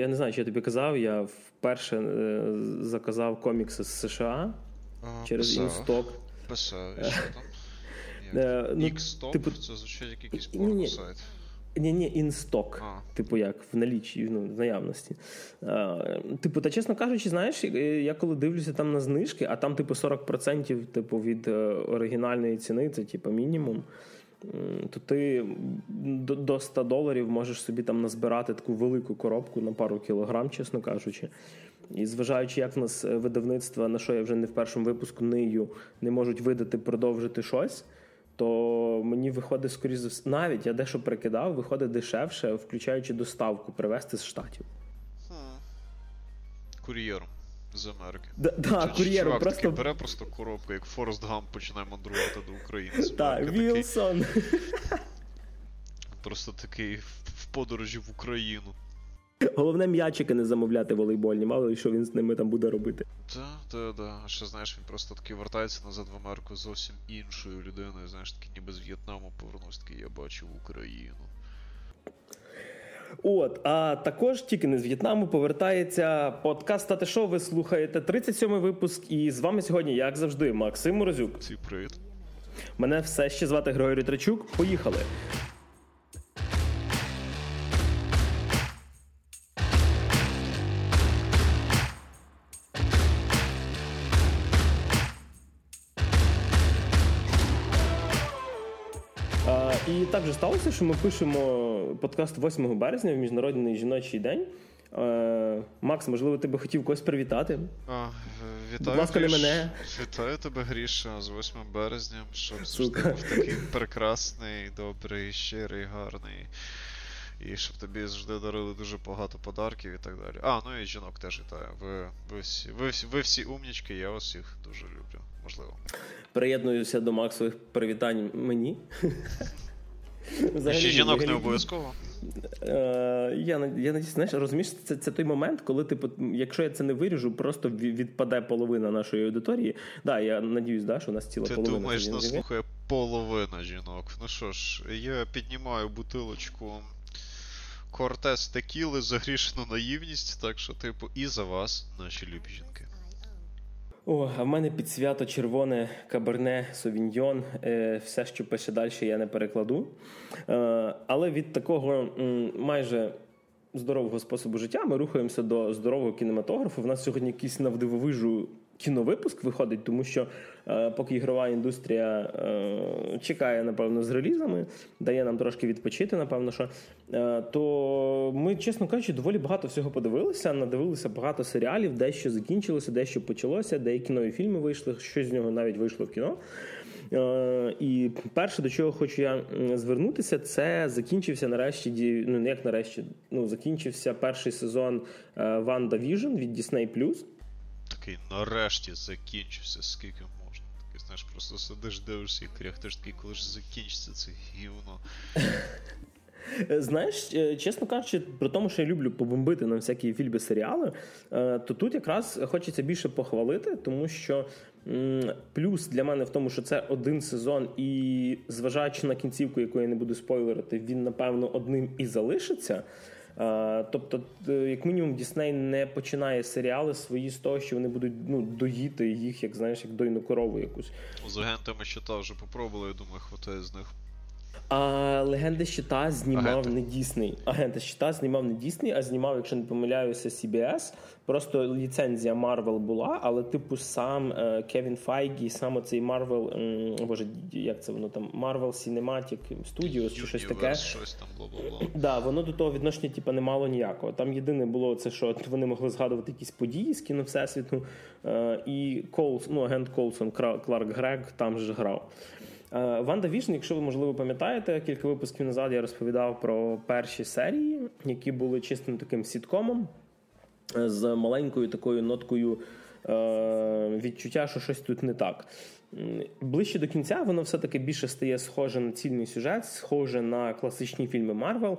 я не знаю, чи я тобі казав, я вперше е, заказав комікси з США А, через інсток. Писав, і що там? Е, ну, Ікстоп? типу- Це звучить як якийсь порно-сайт. Ні, ні, інсток. Типу, як в налічі, ну, в наявності. А, типу, та чесно кажучи, знаєш, е, я коли дивлюся там на знижки, а там, типу, 40% типу, від е, оригінальної ціни, це типу мінімум. То ти до, до 100 доларів можеш собі там назбирати таку велику коробку на пару кілограм, чесно кажучи. І зважаючи, як в нас е, видавництва, на що я вже не в першому випуску нию, не можуть видати, продовжити щось, то мені виходить, скоріше навіть я дещо прикидав, виходить дешевше, включаючи доставку, привезти з штатів. Кур'єром з Америки. Да, да, кур'єром чувак просто. такий бере просто коробку, як Форест Гамп починає мандрувати до України. Так, Вілсон. Просто такий в подорожі в Україну. Головне м'ячики не замовляти волейбольні, мало ли що він з ними там буде робити. Та, та, да. А ще знаєш, він просто такий вертається назад в Америку зовсім іншою людиною. Знаєш, такий ніби з В'єтнаму повернувся, такий я бачив Україну. От, а також тільки не з В'єтнаму повертається подкаст «Тати шо?». Ви слухаєте 37-й випуск. І з вами сьогодні, як завжди, Максим Морозюк. Всі привіт. Мене все ще звати Григорій Трачук. Поїхали. Так же сталося, що ми пишемо подкаст 8 березня в Міжнародний жіночий день. Е, Макс, можливо, ти би хотів когось привітати? А, е, вітаю, Будь ласка, не мене. Вітаю тебе, Гріша, з 8 березня, щоб завжди був такий прекрасний, добрий, щирий, гарний. І щоб тобі завжди дарили дуже багато подарків і так далі. А, ну і жінок теж вітаю. Ви, ви, всі, ви, всі, ви всі умнічки, я вас всіх дуже люблю. Можливо. Приєднуюся до Максових привітань мені. Взагалі, Ще жінок не обов'язково. Е, я, я надіюсь, знаєш, розумієш, це, це той момент, коли типу, якщо я це не виріжу, просто відпаде половина нашої аудиторії. Да, я надіюсь, да, що у нас ціла Ти половина. думаєш, нас слухає половина жінок. Ну що ж, я піднімаю бутилочку Кортес текіли за грішну наївність, так що, типу, і за вас, наші любі жінки. О, а в мене під свято червоне каберне, совіньйон. Е, все, що пише далі, я не перекладу. Е, але від такого майже здорового способу життя ми рухаємося до здорового кінематографу. В нас сьогодні якийсь навдивовижу кіновипуск виходить, тому що е, поки ігрова індустрія е, чекає, напевно, з релізами, дає нам трошки відпочити, напевно, що е, то ми, чесно кажучи, доволі багато всього подивилися, надивилися багато серіалів, дещо закінчилося, дещо почалося, деякі нові фільми вийшли, щось з нього навіть вийшло в кіно. Е, І перше, до чого хочу я звернутися, це закінчився нарешті ну як нарешті, ну закінчився перший сезон Ванда Vision від Disney+. Такий нарешті закінчився, скільки можна. Такий, знаєш, просто сидиш, дивишся і кряхтиш такий, коли ж закінчиться це гівно. Знаєш, е, чесно кажучи, при тому, що я люблю побомбити на всякі фільми серіали, е, то тут якраз хочеться більше похвалити, тому що плюс для мене в тому, що це один сезон, і зважаючи на кінцівку, яку я не буду спойлерити, він напевно одним і залишиться. Е, Тобто, е, як мінімум, Дісней не починає серіали свої з того, що вони будуть ну, доїти їх, як знаєш, як дойну корову якусь. З агентами щита вже попробували, я думаю, хватає з них. А легенди щита знімав Агенти. не Дісней. Агенти щита знімав не Дісней, а знімав, якщо не помиляюся, CBS. Просто ліцензія Marvel була, але типу сам е, Кевін Файгі, сам оцей Marvel, м, боже, як це воно там, Marvel Cinematic Studios чи щось таке. Щось там, бла-бла-бла. Да, воно до того відношення типу, не мало ніякого. Там єдине було це, що вони могли згадувати якісь події з кіновсесвіту. Е, і Колс, ну, агент Колсон, Кларк Грег там же грав. Е, WandaVision, якщо ви можливо пам'ятаєте, кілька випусків назад я розповідав про перші серії, які були чистим таким сіткомом е, з маленькою такою ноткою е, відчуття, що щось тут не так. Ближче до кінця воно все-таки більше стає схоже на цільний сюжет, схоже на класичні фільми Марвел.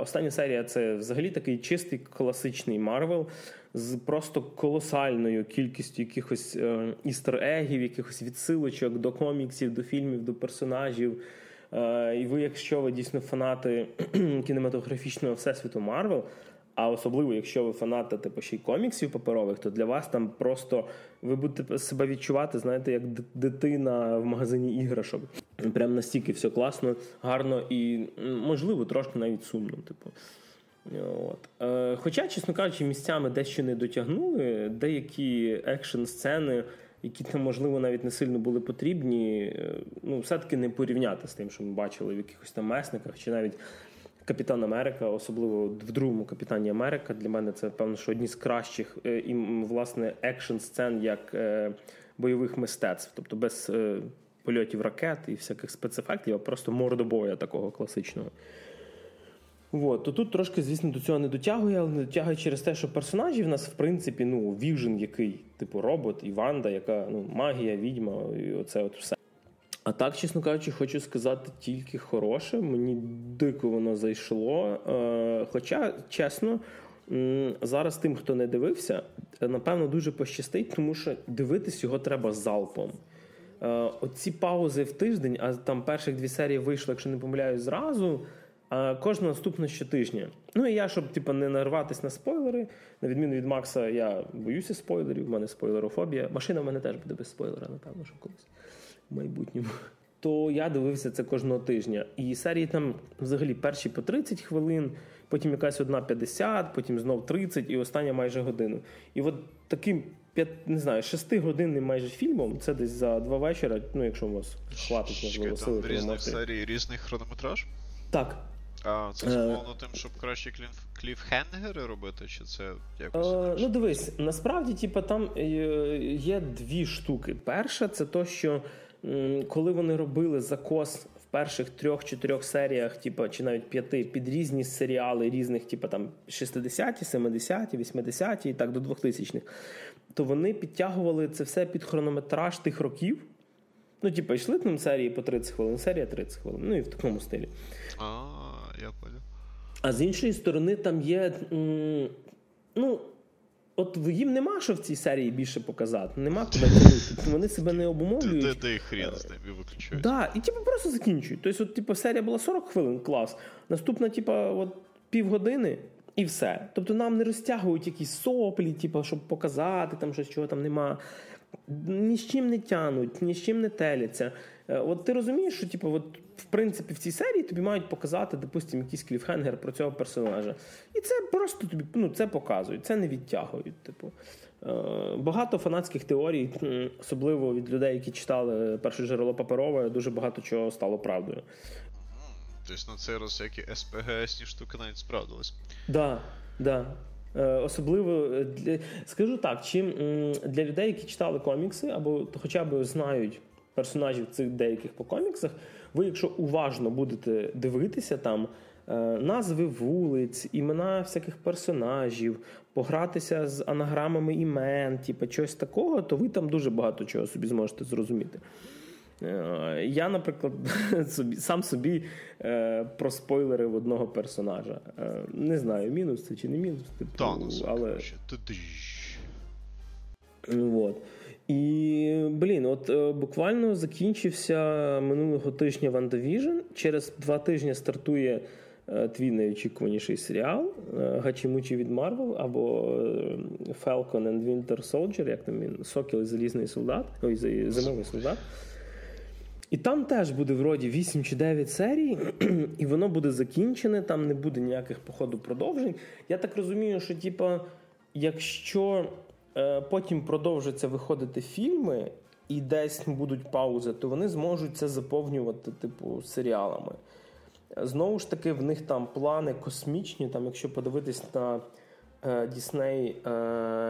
Остання серія це взагалі такий чистий класичний Марвел з просто колосальною кількістю якихось е, істер-егів, якихось відсилочок до коміксів, до фільмів, до персонажів. Е, І ви, якщо ви дійсно фанати кінематографічного всесвіту Марвел, А особливо, якщо ви фанати типу, ще й коміксів паперових, то для вас там просто ви будете себе відчувати, знаєте, як дитина в магазині іграшок. Прям настільки все класно, гарно і можливо трошки навіть сумно. Типу. От. Е, Хоча, чесно кажучи, місцями дещо не дотягнули, деякі екшн сцени які там, можливо, навіть не сильно були потрібні, е, ну, все-таки не порівняти з тим, що ми бачили в якихось там месниках, чи навіть Капітан Америка, особливо в другому Капітані Америка. Для мене це певно, що одні з кращих е, і власне екшн сцен як е, бойових мистецтв, тобто без польотів ракет і всяких спецефектів, а просто мордобоя такого класичного. От, то тут трошки, звісно, до цього не дотягує, але не дотягує через те, що персонажі в нас, в принципі, ну, віжен який, типу робот, і Ванда, яка ну, магія, відьма, і оце от все. А так, чесно кажучи, хочу сказати тільки хороше. Мені дико воно зайшло. Е, Хоча, чесно, зараз тим, хто не дивився, напевно, дуже пощастить, тому що дивитись його треба залпом. Е, Оці паузи в тиждень, а там перших дві серії вийшли, якщо не помиляюсь, зразу. А кожна наступна щотижня. Ну і я, щоб типу, не нарватися на спойлери, на відміну від Макса, я боюся спойлерів, в мене спойлерофобія. Машина в мене теж буде без спойлера, напевно, що колись в майбутньому. То я дивився це кожного тижня. І серії там взагалі перші по 30 хвилин, потім якась одна 50, потім знов 30 і остання майже годину. І от таким не знаю, шестигодинним майже фільмом, це десь за два вечора, ну якщо у вас хватить можливо сили. Різних серій, різний хронометраж? Так. А це зумовлено тим, щоб краще кліфхенгери робити, чи це якось? Е, ну дивись, насправді, типу, там е, є дві штуки. Перша, це то, що коли вони робили закос в перших трьох-чотирьох серіях, типу, чи навіть п'яти, під різні серіали різних, типу там 60-ті, 70-ті, 80-ті і так до 2000-х, то вони підтягували це все під хронометраж тих років. Ну, типу, йшли там серії по 30 хвилин, серія 30 хвилин. Ну і в такому стилі. А, я понял. А з іншої сторони, там є. Ну, от їм нема що в цій серії більше показати. Нема куди тягнути. Вони себе не обумовлюють. Де, де, де хрен з ним і виключають. Да, і типу просто закінчують. Тобто, от, типу, серія була 40 хвилин, клас. Наступна, типу, от півгодини. І все. Тобто нам не розтягують якісь соплі, типу, щоб показати, там щось чого там нема ні з чим не тянуть, ні з чим не теляться. Е, от ти розумієш, що типу, от, в принципі в цій серії тобі мають показати, допустимо, якийсь кліфхенгер про цього персонажа. І це просто тобі ну, це показують, це не відтягують. Типу. Е, багато фанатських теорій, особливо від людей, які читали перше джерело паперове, дуже багато чого стало правдою. Тобто на цей раз які СПГСні штуки навіть справдились. Так, да, да. Е, особливо для скажу так, чим для людей, які читали комікси, або хоча б знають персонажів цих деяких по коміксах, ви, якщо уважно будете дивитися там е, назви вулиць, імена всяких персонажів, погратися з анаграмами імен, типу, чогось такого, то ви там дуже багато чого собі зможете зрозуміти. Е, я, наприклад, собі, сам собі е, проспойлерив одного персонажа. Е, не знаю, мінус це чи не мінус. Типу, але... Вот. І, блін, от е, буквально закінчився минулого тижня WandaVision. Через два тижні стартує е, твій найочікуваніший серіал е, Гачімучі від Марвел або Falcon and Winter Soldier, як там він, Сокіл і Залізний солдат, ой, зимовий солдат. І там теж буде вроді 8 чи 9 серій, і воно буде закінчене, там не буде ніяких походу продовжень. Я так розумію, що типа, якщо потім продовжаться виходити фільми і десь будуть паузи, то вони зможуть це заповнювати, типу, серіалами. Знову ж таки, в них там плани космічні, там, якщо подивитись на Дісней,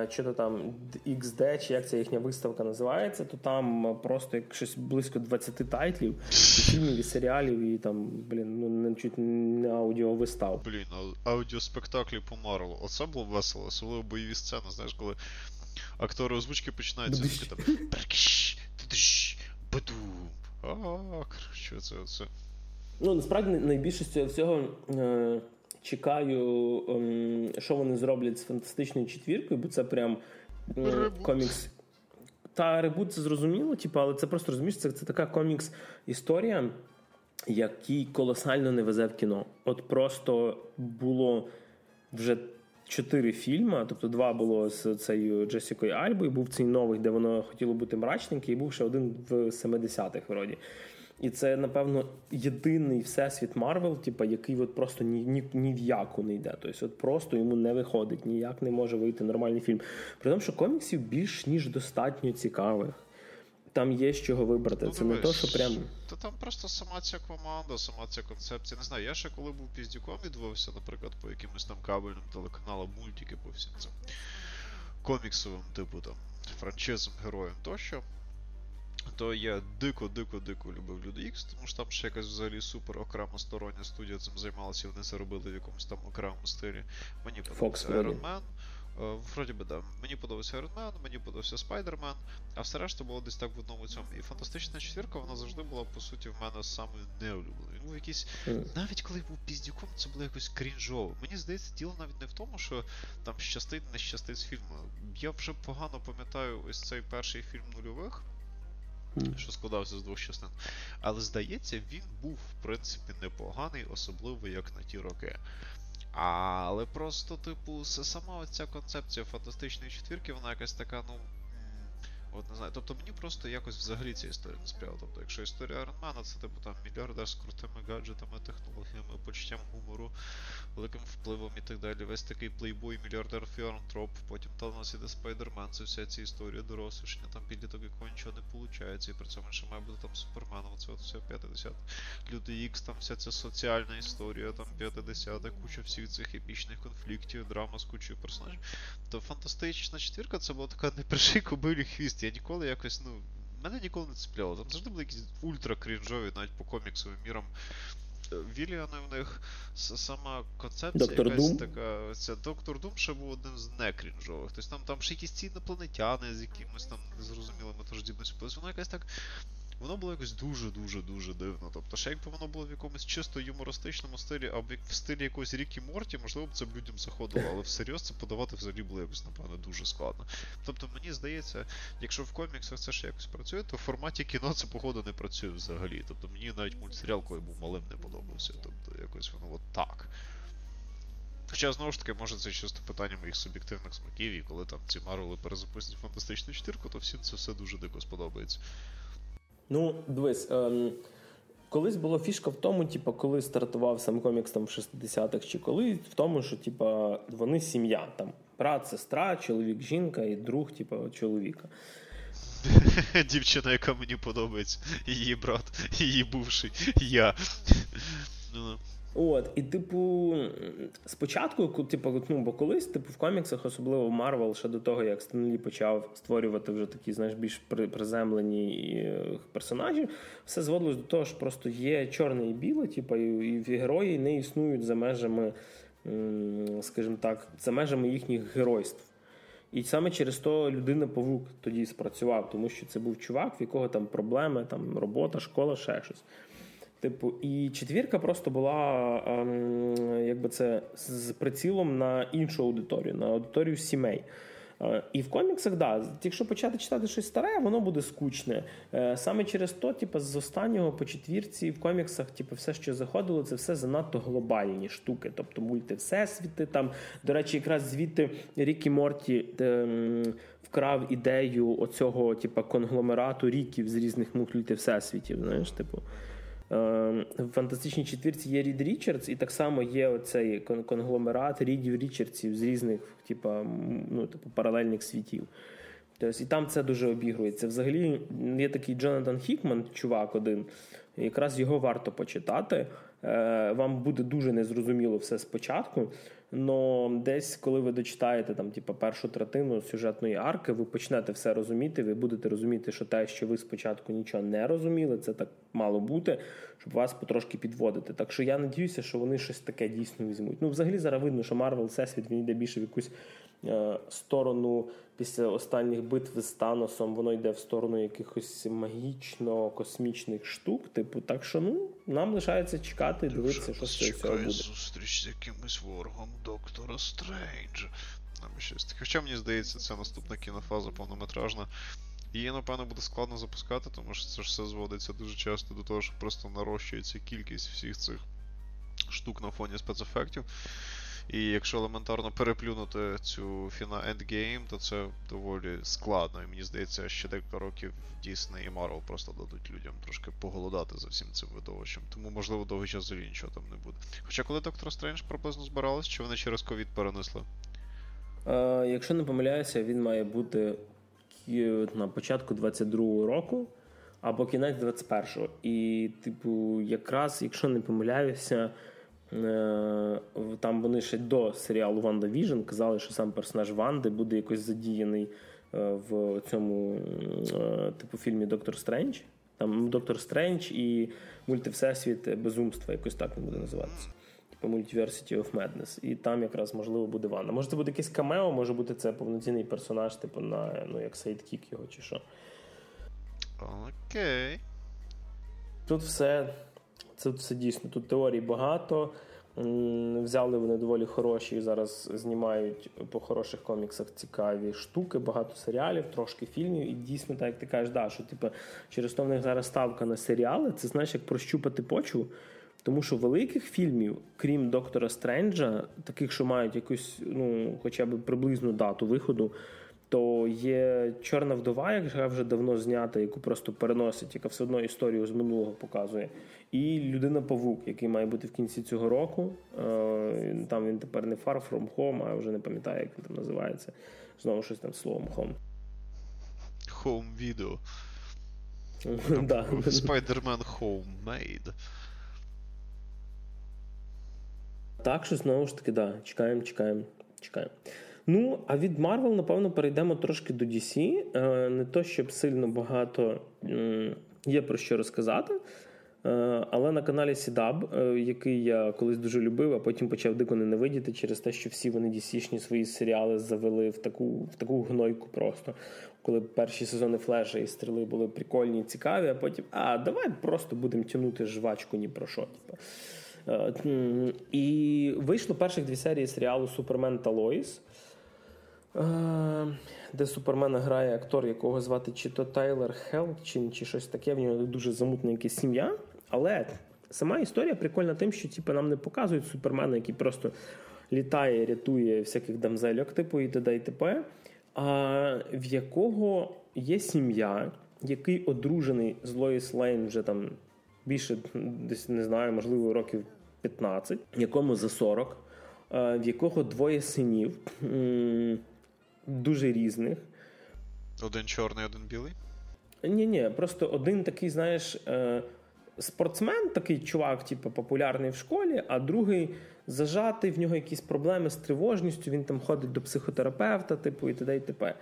що то там XD, чи як ця їхня виставка називається, то там просто як щось близько 20 тайтлів, і фільмів, і серіалів, і там, блін, ну не чуть не аудіовистав. Блін, аудіоспектаклі по Марвелу. Оце було весело, особливо бойові сцени, знаєш, коли актори озвучки починають звуки там. А, коротше, це, це. Ну, насправді найбільше з цього всього. Чекаю, ем, що вони зроблять з фантастичною четвіркою, бо це прям комікс. Та ребут це зрозуміло, типу, але це просто розумієш, це, це така комікс-історія, який колосально не везе в кіно. От просто було вже чотири фільми. Тобто, два було з цією Джесікою Альбою, був цей новий, де воно хотіло бути мрачненький, і був ще один в 70-х вроді. І це, напевно, єдиний всесвіт Марвел, типу, який от просто ні ні, ні в яку не йде. Тобто, от просто йому не виходить, ніяк не може вийти нормальний фільм. При тому, що коміксів більш ніж достатньо цікавих. Там є з чого вибрати. Ну, це дивись, не то, що прям. Та там просто сама ця команда, сама ця концепція. Не знаю, я ще коли був піздюком відвився, наприклад, по якимось там кабельним телеканалам, мультики по всім цим коміксовим, типу там, франчизам, героям тощо то я дико-дико-дико любив Люди Ікс, тому що там ще якась взагалі супер окрема стороння студія цим займалася, і вони це робили в якомусь там окремому стилі. Мені подобався Iron Man. Е, вроді би, да. Мені подобався Iron Man, мені подобався Spider-Man, а все решта було десь так в одному цьому. І фантастична четвірка, вона завжди була, по суті, в мене самою неулюбленою. Він був якийсь. Навіть коли був піздюком, це було якось крінжово. Мені здається, діло навіть не в тому, що там щастить, не щастить з фільму. Я вже погано пам'ятаю ось цей перший фільм нульових що складався з двох частин. Але здається, він був, в принципі, непоганий, особливо як на ті роки. Але просто, типу, сама ця концепція фантастичної четвірки, вона якась така, ну. От не знаю, тобто мені просто якось взагалі ця історія не сприяла. Тобто, якщо історія Ironman, це типу там мільярдер з крутими гаджетами, технологіями, почуттям гумору, великим впливом і так далі. Весь такий плейбой, мільярдер філантроп, потім там у нас іде Спайдермен, це вся ця історія дорослішня, там підліток, якого нічого не виходить, і при цьому ще має бути там Суперменом, це от все 50. Люди Ікс, там вся ця соціальна історія, там 50, куча всіх цих епічних конфліктів, драма з кучою персонажів. То фантастична четвірка це була така нє прішєй кобилі хвіст. Я ніколи якось, ну. Мене ніколи не цепляло. Там завжди були якісь ультра крінжові, навіть по коміксовим мірам Віліани в них сама концепція Доктор якась Дум? така. Ця Доктор Дум ще був одним з некрінжових. Тобто там там ще якісь ці інопланетяни з якимось там незрозумілими тож тождібністю. Воно якась так воно було якось дуже-дуже дуже дивно. Тобто, ще якби воно було в якомусь чисто юмористичному стилі, або в стилі якогось Рікі Морті, можливо б це б людям заходило, але всерйоз це подавати взагалі було якось, напевно, дуже складно. Тобто, мені здається, якщо в коміксах це ще якось працює, то в форматі кіно це, походу, не працює взагалі. Тобто мені навіть мультсеріал, коли був малим, не подобався. Тобто, якось воно от так. Хоча, знову ж таки, може це чисто питання моїх суб'єктивних смаків, і коли там ці Марвели перезапустять фантастичну четвірку, то всім це все дуже дико сподобається. Ну, дивись, ем, колись була фішка в тому, типу, коли стартував сам комікс там в 60-х, чи коли в тому, що типу, вони сім'я. там Брат, сестра, чоловік, жінка і друг, типу, чоловіка. Дівчина, яка мені подобається, її брат, її бувший, я. От, і, типу, спочатку, типу, ну, бо колись, типу, в коміксах, особливо в Марвел, ще до того, як Стенлі почав створювати вже такі, знаєш, більш приземлені е, персонажі, все зводилось до того, що просто є чорне і біле, типу, і герої не існують за межами, скажімо так, за межами їхніх геройств. І саме через то людина-павук тоді спрацював, тому що це був чувак, в якого там проблеми, там робота, школа, ще щось. Типу, і четвірка просто була ем, якби це з прицілом на іншу аудиторію, на аудиторію сімей. Е, і в коміксах, да, якщо почати читати щось старе, воно буде скучне. Е, саме через то, типу, з останнього по четвірці в коміксах, типу, все, що заходило, це все занадто глобальні штуки. Тобто мульти всесвіти. Там, до речі, якраз звідти Рікі Морті ем, вкрав ідею оцього, типу, конгломерату ріків з різних мультів всесвітів. Знаєш, типу. Ем, в фантастичній четвірці є Рід Річардс, і так само є оцей конгломерат Рідів Річардсів з різних, типу, ну, типу, паралельних світів. Тобто, І там це дуже обігрується. Взагалі є такий Джонатан Хікман, чувак один, якраз його варто почитати. Е, вам буде дуже незрозуміло все спочатку. Но десь, коли ви дочитаєте там, типу, першу третину сюжетної арки, ви почнете все розуміти. Ви будете розуміти, що те, що ви спочатку нічого не розуміли, це так мало бути, щоб вас потрошки підводити. Так що я надіюся, що вони щось таке дійсно візьмуть. Ну, взагалі, зараз видно, що Марвел Всесвіт він йде більше в якусь е, сторону після останніх битв з Таносом, воно йде в сторону якихось магічно-космічних штук. Типу, так що ну, нам лишається чекати і дивитися, що з цього буде. зустріч з якимось ворогом Доктора Стрейнджа. Хоча мені здається, це наступна кінофаза повнометражна. Її, напевно, буде складно запускати, тому що це ж все зводиться дуже часто до того, що просто нарощується кількість всіх цих штук на фоні спецефектів. І якщо елементарно переплюнути цю фіна Endgame, то це доволі складно. І мені здається, ще декілька років Disney і Marvel просто дадуть людям трошки поголодати за всім цим видовищем. Тому, можливо, довгий час взагалі нічого там не буде. Хоча коли Доктор Стрендж приблизно збирались, чи вони через ковід перенесли? Е, Якщо не помиляюся, він має бути на початку 22-го року або кінець 21-го. І, типу, якраз, якщо не помиляюся, е, там вони ще до серіалу Ванда Віжн казали, що сам персонаж Ванди буде якось задіяний е, в цьому е, типу фільмі Доктор Стрендж. Там Доктор Стрендж і мультивсесвіт безумства, якось так він буде називатися. Типу Multiverse of Madness. І там якраз можливо буде Ванда. Може, це буде якийсь камео, може бути це повноцінний персонаж, типу, на ну, як sidekick його чи що. Окей. Тут все це все дійсно. Тут теорій багато. Взяли вони доволі хороші і зараз знімають по хороших коміксах цікаві штуки, багато серіалів, трошки фільмів. І дійсно, так як ти кажеш, да, що типу, через то в них зараз ставка на серіали, це знаєш, як прощупати почву. Тому що великих фільмів, крім Доктора Стренджа, таких, що мають якусь, ну, хоча б приблизну дату виходу, то є чорна вдова, яка вже давно знята, яку просто переносить, яка все одно історію з минулого показує. І людина Павук, який має бути в кінці цього року. Е, там він тепер не Far From Home, а вже не пам'ятаю, як він там називається. Знову щось там словом Home. Home Video. Spider-Man Homemade. Так що знову ж таки, да, чекаємо, чекаємо, чекаємо. Ну, а від Marvel, напевно, перейдемо трошки до DC. Е, не то, щоб сильно багато є про що розказати. Е, але на каналі Сідаб, е, який я колись дуже любив, а потім почав дико ненавидіти через те, що всі вони DC-шні свої серіали завели в таку в таку гнойку просто. Коли перші сезони флеша і стріли були прикольні цікаві, а потім а давай просто будемо тягнути жвачку ні про що. Типу. І вийшло перших дві серії серіалу Супермен та Лоїс. Е, де Супермена грає актор, якого звати чи то Тайлер Хелчин, чи щось таке. В нього дуже замутна якась сім'я. Але сама історія прикольна тим, що типу, нам не показують Супермена, який просто літає, рятує всяких дамзельок, типу і т.д. і т.п., а в якого є сім'я, який одружений з Лоїс Лейн вже там більше десь не знаю, можливо, років 15, якому за 40, в якого двоє синів дуже різних. Один чорний, один білий? Ні, ні, просто один такий, знаєш, е, спортсмен, такий чувак, типу, популярний в школі, а другий зажатий, в нього якісь проблеми з тривожністю, він там ходить до психотерапевта, типу, і т.д. і т.п.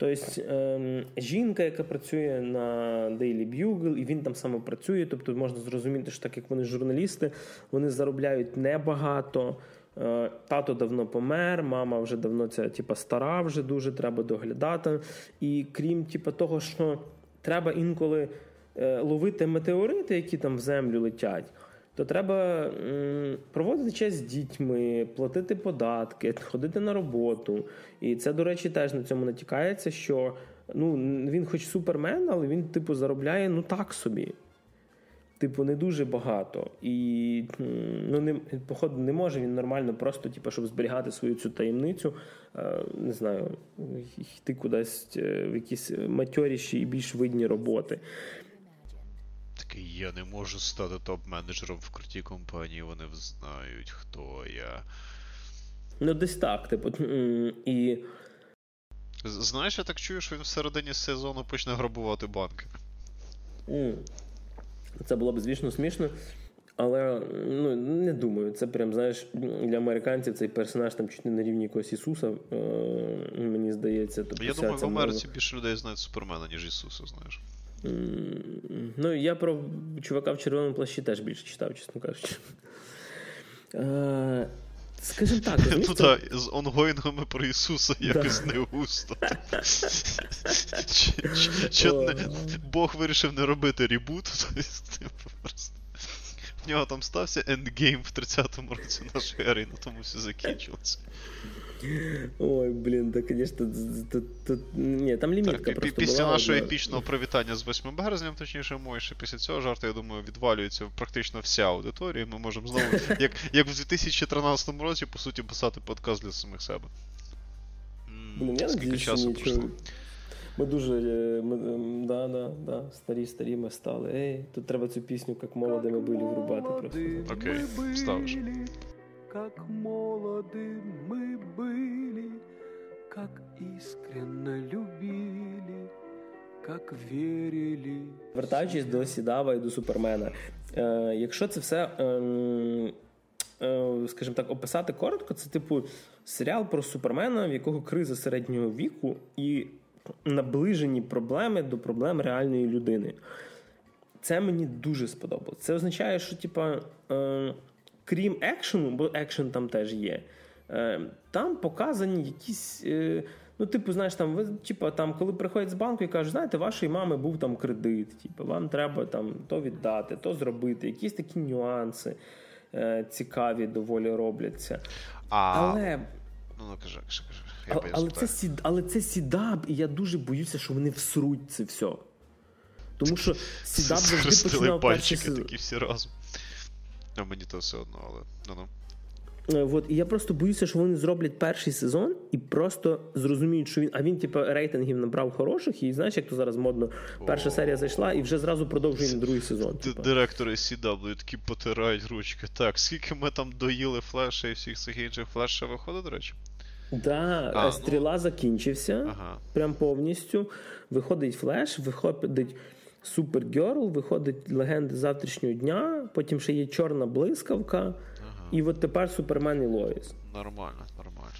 Тобто ем, жінка, яка працює на Daily Bugle, і він там саме працює. Тобто можна зрозуміти, що так як вони журналісти, вони заробляють небагато. Е, тато давно помер, мама вже давно ця типа, стара, вже дуже треба доглядати. І крім типа, того, що треба інколи е, ловити метеорити, які там в землю летять. То треба проводити час з дітьми, платити податки, ходити на роботу. І це, до речі, теж на цьому натякається, що ну, він, хоч супермен, але він, типу, заробляє ну так собі типу, не дуже багато. І ну, не, походу не може він нормально, просто, типу, щоб зберігати свою цю таємницю, е, не знаю, йти кудись е, в якісь матьоріші і більш видні роботи. Такий я не можу стати топ-менеджером в крутій компанії, вони знають, хто я. Ну, десь так, типу. і... Знаєш, я так чую, що він всередині сезону почне грабувати банки. Це було б, звісно, смішно. Але ну, не думаю, це прям, знаєш, для американців цей персонаж там чуть не на рівні якогось Ісуса, е, мені здається. Тобто Я думаю, в Америці більше людей знають Супермена, ніж Ісуса, знаєш. Ну, я про чувака в червоному плащі теж більше читав, чесно кажучи. Е, Скажімо так, Ну так, з онгоїнгами про Ісуса якось не густо. Бог вирішив не робити ребут, типу, В нього там стався ендгейм в 30-му році нашої ери, на тому все закінчилося. Ой, блін, так, звісно, ні, там лімітка так, просто Після була, нашого епічного привітання з 8 березня, точніше, Мойше, після цього жарту, я думаю, відвалюється практично вся аудиторія. Ми можемо знову, як як в 2013 році, по суті, писати подкаст для самих себе. Блін, я Скільки часу пройшло? Ми дуже е, ми, ем, да, да, да, старі, старі ми стали. Ей, тут треба цю пісню, як молоді ми були, врубати просто. Окей, вставиш Как молоды мы были, как искренно любили, как вірили. Вертаючись до Сідава і до Супермена. Е, Якщо це все, е, е, скажімо так, описати коротко, це типу серіал про Супермена, в якого криза середнього віку, і наближені проблеми до проблем реальної людини. Це мені дуже сподобалось. Це означає, що, типа, е, крім екшену, бо екшен там теж є, е, там показані якісь. Е, Ну, типу, знаєш, там ви, типу, там, коли приходять з банку і кажуть, знаєте, вашої мами був там кредит, типу, вам треба там то віддати, то зробити, якісь такі нюанси е, цікаві доволі робляться. А... Але. Ну, ну кажи, кажи, кажи. Я але, це сід, але це сідаб, і я дуже боюся, що вони всруть це все. Тому що сідаб завжди починав перший сезон. такі всі разом. А мені то все одно, але ну-ну. Е, от, і я просто боюся, що вони зроблять перший сезон і просто зрозуміють, що він. А він, типу, рейтингів набрав хороших, і знаєш, як то зараз модно. Перша О. серія зайшла і вже зразу продовжує другий сезон. Типу. Директори CW такі потирають ручки. Так, скільки ми там доїли флеша і всіх цих інших флеш ще виходить, до речі? Да, а, стріла ну... закінчився ага. прям повністю. Виходить флеш, виходить Супергерл, виходить легенди завтрашнього дня, потім ще є чорна блискавка, ага. і от тепер Супермен і Лоїс. Нормально, нормально.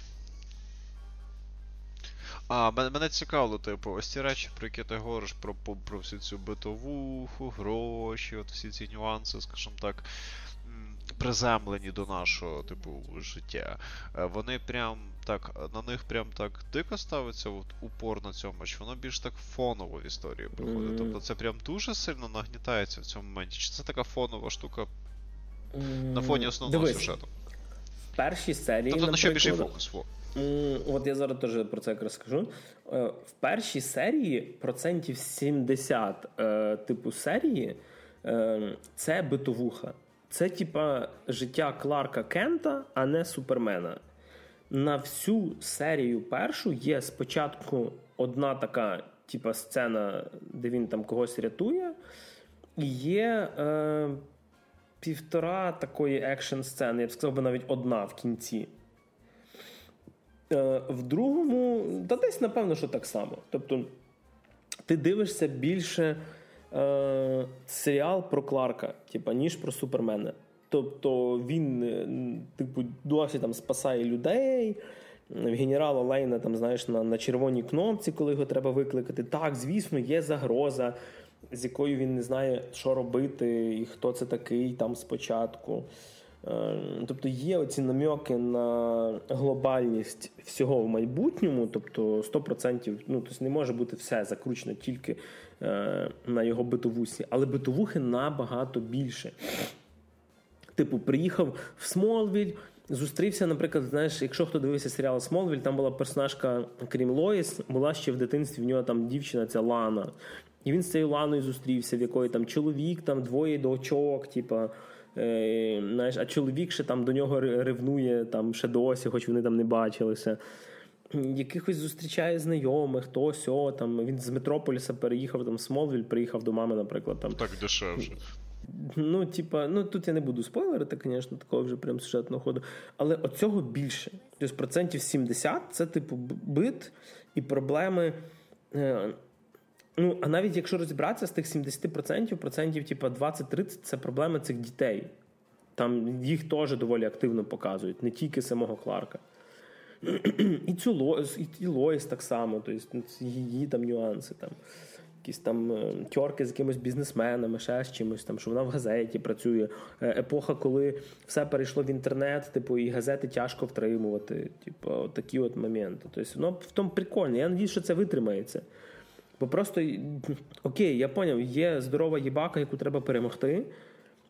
А, мене, мене цікавило, типу, ось ці речі, про які ти говориш, про про, всю цю битовуху, гроші, от всі ці нюанси, скажімо так приземлені до нашого типу життя. Е, вони прям так на них прям так дико ставиться от, упор на цьому, чи воно більш так фоново в історії проходить. Mm-hmm. Тобто це прям дуже сильно нагнітається в цьому моменті. Чи це така фонова штука mm-hmm. на фоні основного Дивись. сюжету? В першій серії. Тобто на що більший фокус? От я зараз теж про це якраз скажу. Е, в першій серії процентів 70 е, типу серії це битовуха. Це, типа, життя Кларка Кента, а не Супермена. На всю серію першу є спочатку одна така, типа, сцена, де він там когось рятує, і є е, півтора такої екшн сцени, я б сказав би навіть одна в кінці. Е, В другому, та десь, напевно, що так само. Тобто, ти дивишся більше е, серіал про Кларка, типа, ніж про Супермена. Тобто він, е, типу, досі там спасає людей. Генерала Лейна, там, знаєш, на на червоній кнопці, коли його треба викликати. Так, звісно, є загроза, з якою він не знає, що робити, і хто це такий там спочатку. Е, тобто є оці намьоки на глобальність всього в майбутньому, тобто 100%, ну тобто не може бути все закручено тільки на його битовусі, але битовухи набагато більше. Типу, приїхав в Смолвіль, зустрівся, наприклад, знаєш, якщо хто дивився серіал Смолвіль, там була персонажка, крім Лоїс, була ще в дитинстві в нього там дівчина, ця Лана. І він з цією Ланою зустрівся, в якої там чоловік, там двоє дочок, типу. Е, знаєш, а чоловік ще там до нього ревнує там ще досі, хоч вони там не бачилися. Якихось зустрічає знайомих, то сьо, там він з Метрополіса переїхав там в Смолвіль, приїхав до мами, наприклад. Там. Так дешевше. Ну, типа, ну тут я не буду спойлерити, звісно, такого вже прям сюжетного ходу. Але оцього більше. Тобто процентів 70 це, типу, бит і проблеми. Е, Ну, а навіть якщо розібратися з тих 70%, процентів, типу, 20-30 це проблеми цих дітей. Там їх теж доволі активно показують, не тільки самого Кларка. І цю Лоїс, і Лоїс так само, тобто її там нюанси. Там. Якісь там е, тьорки з якимось бізнесменами, ще з чимось, там, що вона в газеті працює. Е, епоха, коли все перейшло в інтернет, типу, і газети тяжко втримувати. Типу, такі от моменти. Тобто, ну, в тому прикольно. Я надію, що це витримається. Бо просто окей, я поняв, є здорова їбака, яку треба перемогти.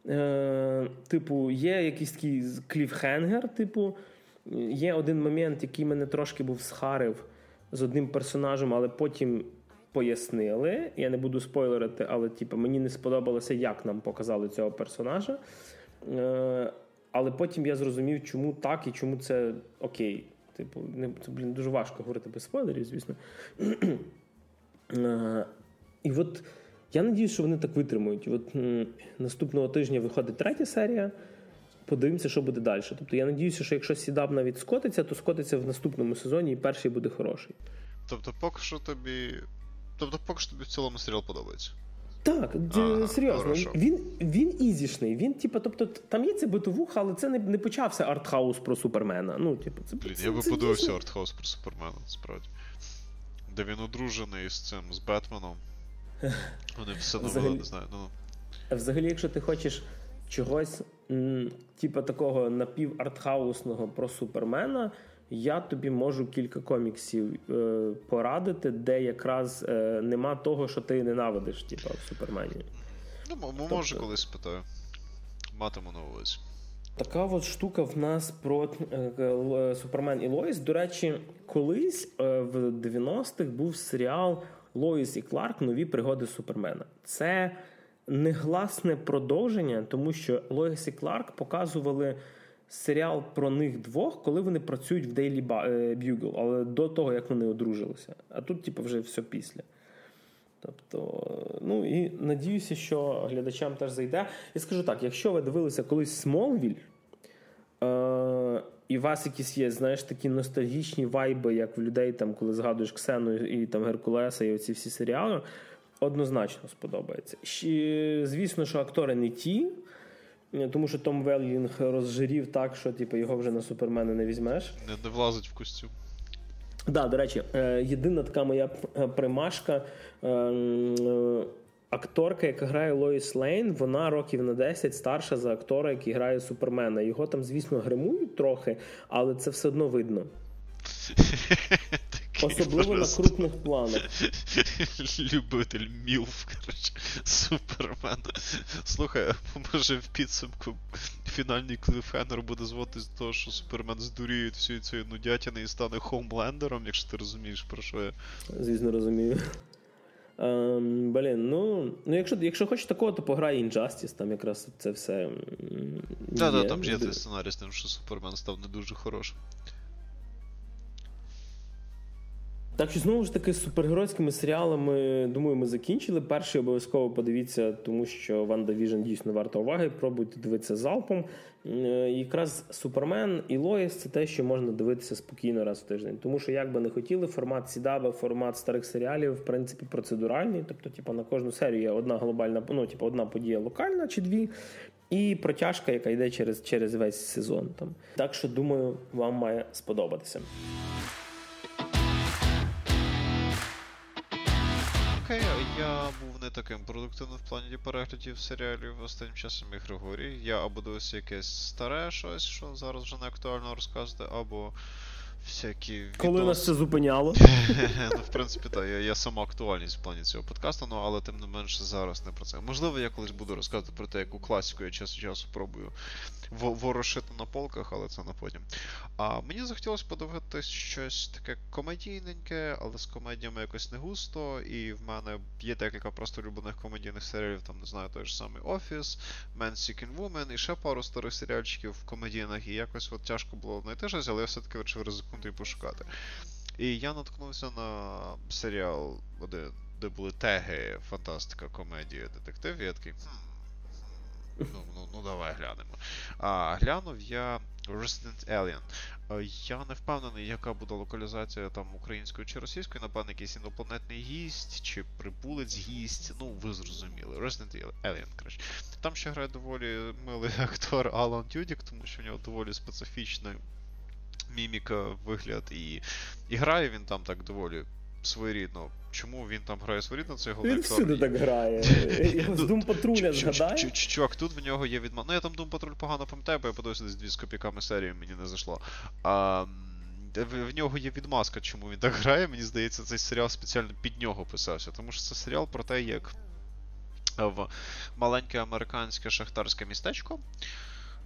Е, Типу, є якийсь такий кліфхенгер, типу, Є один момент, який мене трошки був схарив з одним персонажем, але потім пояснили. Я не буду спойлерити, але типу, мені не сподобалося, як нам показали цього персонажа. Е, але потім я зрозумів, чому так і чому це окей. Типу, не, це блін, дуже важко говорити без спойлерів, звісно. Е, і от я надіюсь, що вони так витримують. От наступного тижня виходить третя серія. Подивимося, що буде далі. Тобто я надіюся, що якщо сідап навіть скотиться, то скотиться в наступному сезоні, і перший буде хороший. Тобто, поки що тобі. Тобто, поки що тобі в цілому серіал подобається. Так, Ага, серйозно. хорошо. Він він ізішний. Він, типу, тобто, там є це битовуха, але це не, не почався артхаус про Супермена. Ну, типу, це Блін, це, я би подивився артхаус про Супермена, справді. Де він одружений з цим, з Бетменом. Вони все новили, не знаю. Ну, Взагалі, якщо ти хочеш чогось, м, типу такого напів-артхаусного про Супермена, я тобі можу кілька коміксів е, порадити, де якраз е, нема того, що ти ненавидиш, типу, в Супермені. ну м- може колись спитаю. Матиму на увазі. Така от штука в нас про е, е, Супермен і Лоїс. До речі, колись е, в 90-х був серіал Лоїс і Кларк Нові пригоди Супермена. Це негласне продовження, тому що Лоїс і Кларк показували серіал про них двох, коли вони працюють в Daily е, Bugle, але до того, як вони одружилися. А тут, типу, вже все після. Тобто, ну і надіюся, що глядачам теж зайде. Я скажу так: якщо ви дивилися колись Смолвіль, е- і у вас якісь є, знаєш, такі ностальгічні вайби, як в людей, там, коли згадуєш Ксену і там Геркулеса, і оці всі серіали, однозначно сподобається. Ще, звісно, що актори не ті. Тому що Том Веллінг розжирів так, що типу, його вже на супермена не візьмеш. Не, не влазить в костюм. Да, до речі, е, єдина така моя примашка. е, м, е, Акторка, яка грає Лоїс Лейн, вона років на 10 старша за актора, який грає Супермена. Його там, звісно, гримують трохи, але це все одно видно. Особливо на крупних планах. Любитель мілф, коротше, Супермен. Слухай, може в підсумку фінальний кліфхенгер буде зводитись до того, що Супермен здуріє від всієї цієї нудятини і стане хоумлендером, якщо ти розумієш, про що я. Звісно, розумію. Ем, блін, ну, ну якщо, якщо хочеш такого, то пограй Injustice, там якраз це все. м, Та, є. та, там ж є цей сценарій з тим, що Супермен став не дуже хорошим. Так що знову ж таки з супергеройськими серіалами, думаю, ми закінчили. Перший обов'язково подивіться, тому що Ванда Віжн дійсно варта уваги. Пробуйте дивитися залпом. Е, Якраз Супермен і Лоїс це те, що можна дивитися спокійно раз в тиждень. Тому що, як би не хотіли, формат Сідаба, формат старих серіалів, в принципі, процедуральний. Тобто, типу, на кожну серію є одна глобальна, ну, типу, одна подія локальна чи дві. І протяжка, яка йде через, через весь сезон. Там. Так що, думаю, вам має сподобатися. Окей, я був не таким продуктивним в плані переглядів серіалів останнім часом як Григорій. Я або дивився якесь старе щось, що зараз вже не актуально розказувати, або всякі Коли нас це зупиняло? ну, в принципі, так, я, я сама актуальність в плані цього подкасту, ну, але тим не менше зараз не про це. Можливо, я колись буду розказувати про те, яку класику я час від часу пробую ворошити на полках, але це на потім. А мені захотілося подивитись щось таке комедійненьке, але з комедіями якось не густо. І в мене є декілька просто улюблених комедійних серіалів, там не знаю, той ж самий Офіс, Man Seeking Woman і ще пару старих серіальчиків комедійних, і якось от тяжко було знайти щось, але я все-таки вирішив ризикнути і пошукати. І я наткнувся на серіал, де, де були теги, фантастика, комедія, детектив, і я такий. «Хм, Ну, ну, ну давай глянемо. А, глянув я Resident Alien. Е, Я не впевнений, яка буде локалізація там українською чи російською, напевно, якийсь інопланетний гість, чи прибулець гість. Ну, ви зрозуміли. Resident Alien, коротше. Там ще грає доволі милий актор Алан Тюдік, тому що в нього доволі специфічна міміка, вигляд, і, і грає він там так доволі своєрідно. Чому він там грає своєрідно, це головний Він всюди так грає. З Дум Патруля чу- Чувак, тут в нього є відма. Ну я там Doom Patrol погано пам'ятаю, бо я подивився десь дві з копійками серії, мені не зайшло. А, в, нього є відмазка, чому він так грає. Мені здається, цей серіал спеціально під нього писався. Тому що це серіал про те, як в маленьке американське шахтарське містечко.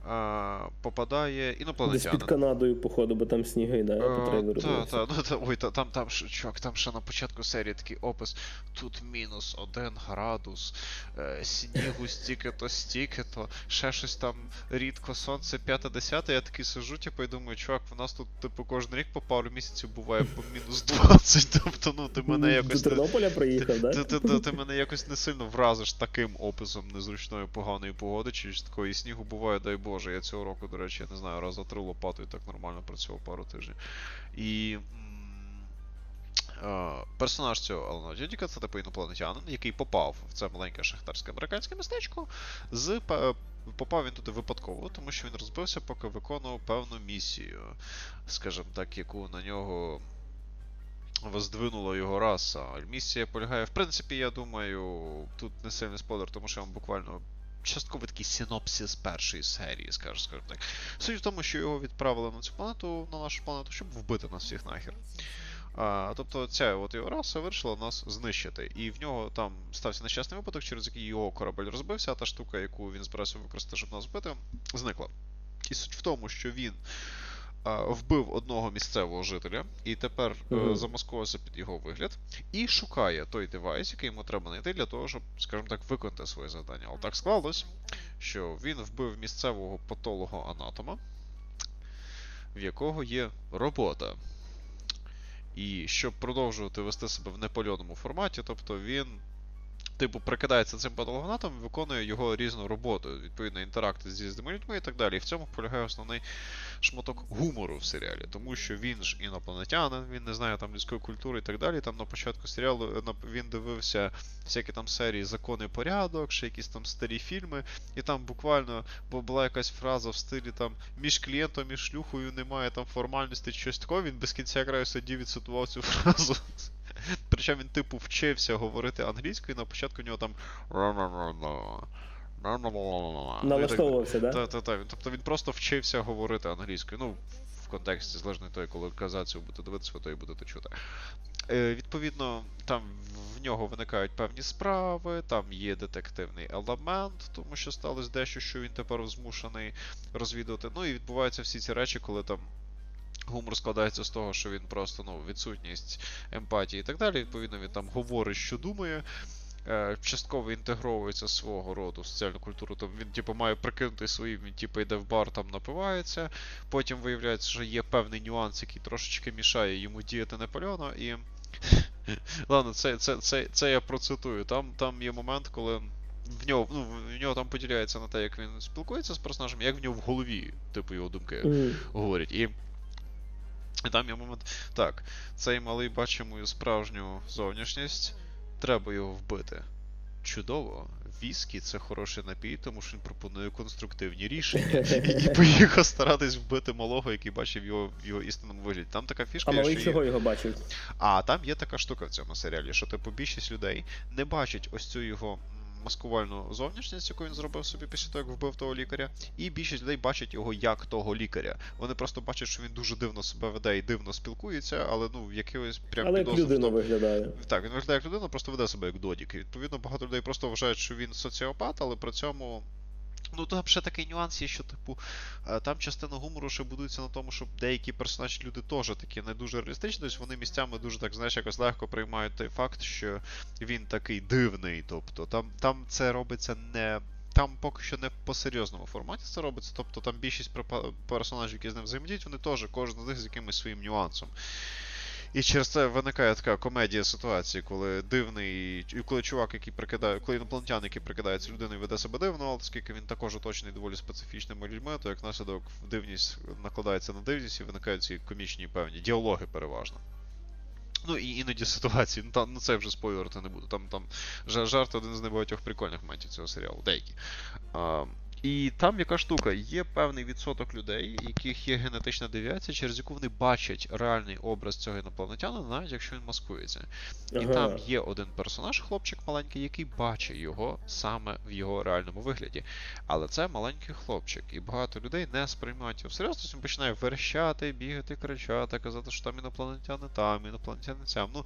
А, попадає інопланетянин. Десь під Канадою, походу, бо там сніги, да, по трейлеру. Так, так, ну та, ой, та, там, там, чувак, там ще на початку серії такий опис. Тут мінус один градус, е, снігу стільки-то, стільки-то, ще щось там рідко сонце 5-10. Я такий сижу, типу, і думаю, чувак, в нас тут, типу, кожен рік по пару місяців буває по мінус 20. Тобто, ну, ти мене якось. До Тернополя приїхав, так? Ти, ти, ти, ти мене якось не сильно вразиш таким описом незручної поганої погоди, чи ж такої снігу буває, дай Боже. Я цього року, до речі, я не знаю, раз за три лопатою так нормально працював пару тижнів. І. Персонаж цього Алана Дюдіка це типу інопланетянин, який попав в це маленьке шахтарське американське містечко. З, Попав він туди випадково, тому що він розбився, поки виконував певну місію, скажімо так, яку на нього воздвинула його раса. Місія полягає, в принципі, я думаю, тут не сильний спойлер, тому що я вам буквально частково такий синопсис першої серії, скажімо так. Суть в тому, що його відправили на цю планету, на нашу планету, щоб вбити нас всіх нахер. А, Тобто ця от його раса вирішила нас знищити. І в нього там стався нещасний випадок, через який його корабель розбився, а та штука, яку він збирався використати, щоб нас вбити, зникла. І суть в тому, що він вбив одного місцевого жителя і тепер uh-huh. замаскувався під його вигляд, і шукає той девайс, який йому треба знайти для того, щоб, скажімо так, виконати своє завдання. Але так склалось, що він вбив місцевого патолого анатома, в якого є робота. І щоб продовжувати вести себе в непольоному форматі, тобто він типу, прикидається цим патологонатом виконує його різну роботу, відповідно, інтеракти зі з'їздими людьми і так далі. І в цьому полягає основний шматок гумору в серіалі, тому що він ж інопланетянин, він не знає там людської культури і так далі. Там на початку серіалу е, він дивився всякі там серії Закони порядок, ще якісь там старі фільми, і там буквально була якась фраза в стилі там між клієнтом і шлюхою немає там формальності, щось такого. Він без кінця краю сидів і цитував цю фразу. Причому він, типу, вчився говорити англійською, і на початку у нього там. Налаштовувався, так? Так, так, так. Тобто він просто вчився говорити англійською. Ну, в контексті залежно від того, яку локалізацію будете дивитися, то і будете чути. Е, Відповідно, там в нього виникають певні справи, там є детективний елемент, тому що сталося дещо, що він тепер змушений розвідувати. Ну і відбуваються всі ці речі, коли там Гумор складається з того, що він просто ну, відсутність емпатії і так далі. Відповідно, він там говорить, що думає. Е, частково інтегровується свого роду в соціальну культуру. Там він, типу, має прикинути своїм, він типу, йде в бар, там напивається. Потім виявляється, що є певний нюанс, який трошечки мішає йому діяти Наполеона. І. Ладно, це це, це, це я процитую. Там там є момент, коли в нього ну, в нього там поділяється на те, як він спілкується з персонажем, як в нього в голові, типу, його думки mm. говорять. І і там є момент. Так, цей малий бачить мою справжню зовнішність. Треба його вбити. Чудово. Віскі це хороший напій, тому що він пропонує конструктивні рішення. І поїхав старатись вбити малого, який бачив його в його істинному вигляді. Там така фішка. А малий чого є... його бачив? А там є така штука в цьому серіалі, що типу більшість людей не бачать ось цю його маскувальну зовнішність, яку він зробив собі після того, як вбив того лікаря, і більшість людей бачать його як того лікаря. Вони просто бачать, що він дуже дивно себе веде і дивно спілкується, але ну якихось прям Але як людина виглядає. Так, він виглядає як людина, просто веде себе як додік. І відповідно багато людей просто вважають, що він соціопат, але при цьому Ну, там ще такий нюанс є, що, типу, е, там частина гумору ще будується на тому, що деякі персонажі люди теж такі не дуже реалістичні, тобто вони місцями дуже так, знаєш, якось легко приймають той факт, що він такий дивний. Тобто, там, там це робиться не. Там поки що не по серйозному форматі це робиться, тобто там більшість персонажів, які з ним взаємодіють, вони теж кожен з них з якимось своїм нюансом. І через це виникає така комедія ситуації, коли дивний, коли чувак, який прикидає, коли інопланетян, який прикидається людиною, веде себе дивно, але оскільки він також оточений доволі специфічними людьми, то як наслідок дивність накладається на дивність і виникають ці комічні певні діалоги переважно. Ну і іноді ситуації, ну там ну це вже спойлерити не буду. Там там жарт один з небагатьох прикольних моментів цього серіалу, деякі. А, і там яка штука, є певний відсоток людей, яких є генетична девіація, через яку вони бачать реальний образ цього інопланетяна, навіть якщо він маскується. І ага. там є один персонаж, хлопчик маленький, який бачить його саме в його реальному вигляді. Але це маленький хлопчик, і багато людей не сприймають його всерйоз, він починає верещати, бігати, кричати, казати, що там інопланетяни там, інопланетяни цям. Ну,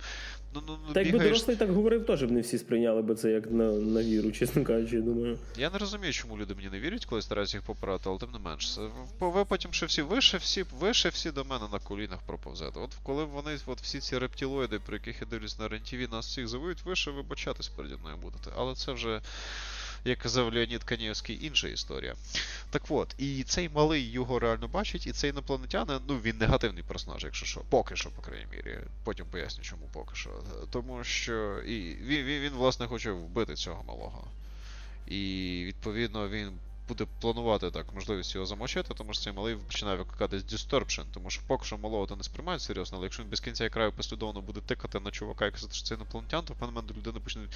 ну, ну, ну Так якби дорослий так говорив, теж б не всі сприйняли би це як на, на віру, чесно кажучи, я думаю. Я не розумію, чому люди мені не вірять вірять, коли стараються їх поправити, але тим не менш. Ви потім ще всі вище всі, вище всі до мене на колінах проповзете. От коли вони, от всі ці рептилоїди, про яких я дивлюсь на РЕН-ТВ, нас всіх завоюють, ви вибачатись переді мною будете. Але це вже як казав Леонід Канівський, інша історія. Так от, і цей малий його реально бачить, і цей інопланетянин, ну він негативний персонаж, якщо що, поки що, по крайній мірі. Потім поясню, чому поки що. Тому що і він, він, він власне, хоче вбити цього малого. І відповідно він буде планувати так можливість його замочити, тому що цей малий починає викликати Distortion, тому що поки що малого то не сприймають серйозно, але якщо він без кінця і краю послідовно буде тикати на чувака і казати, що це інопланетян, то в певний момент до людини почнуть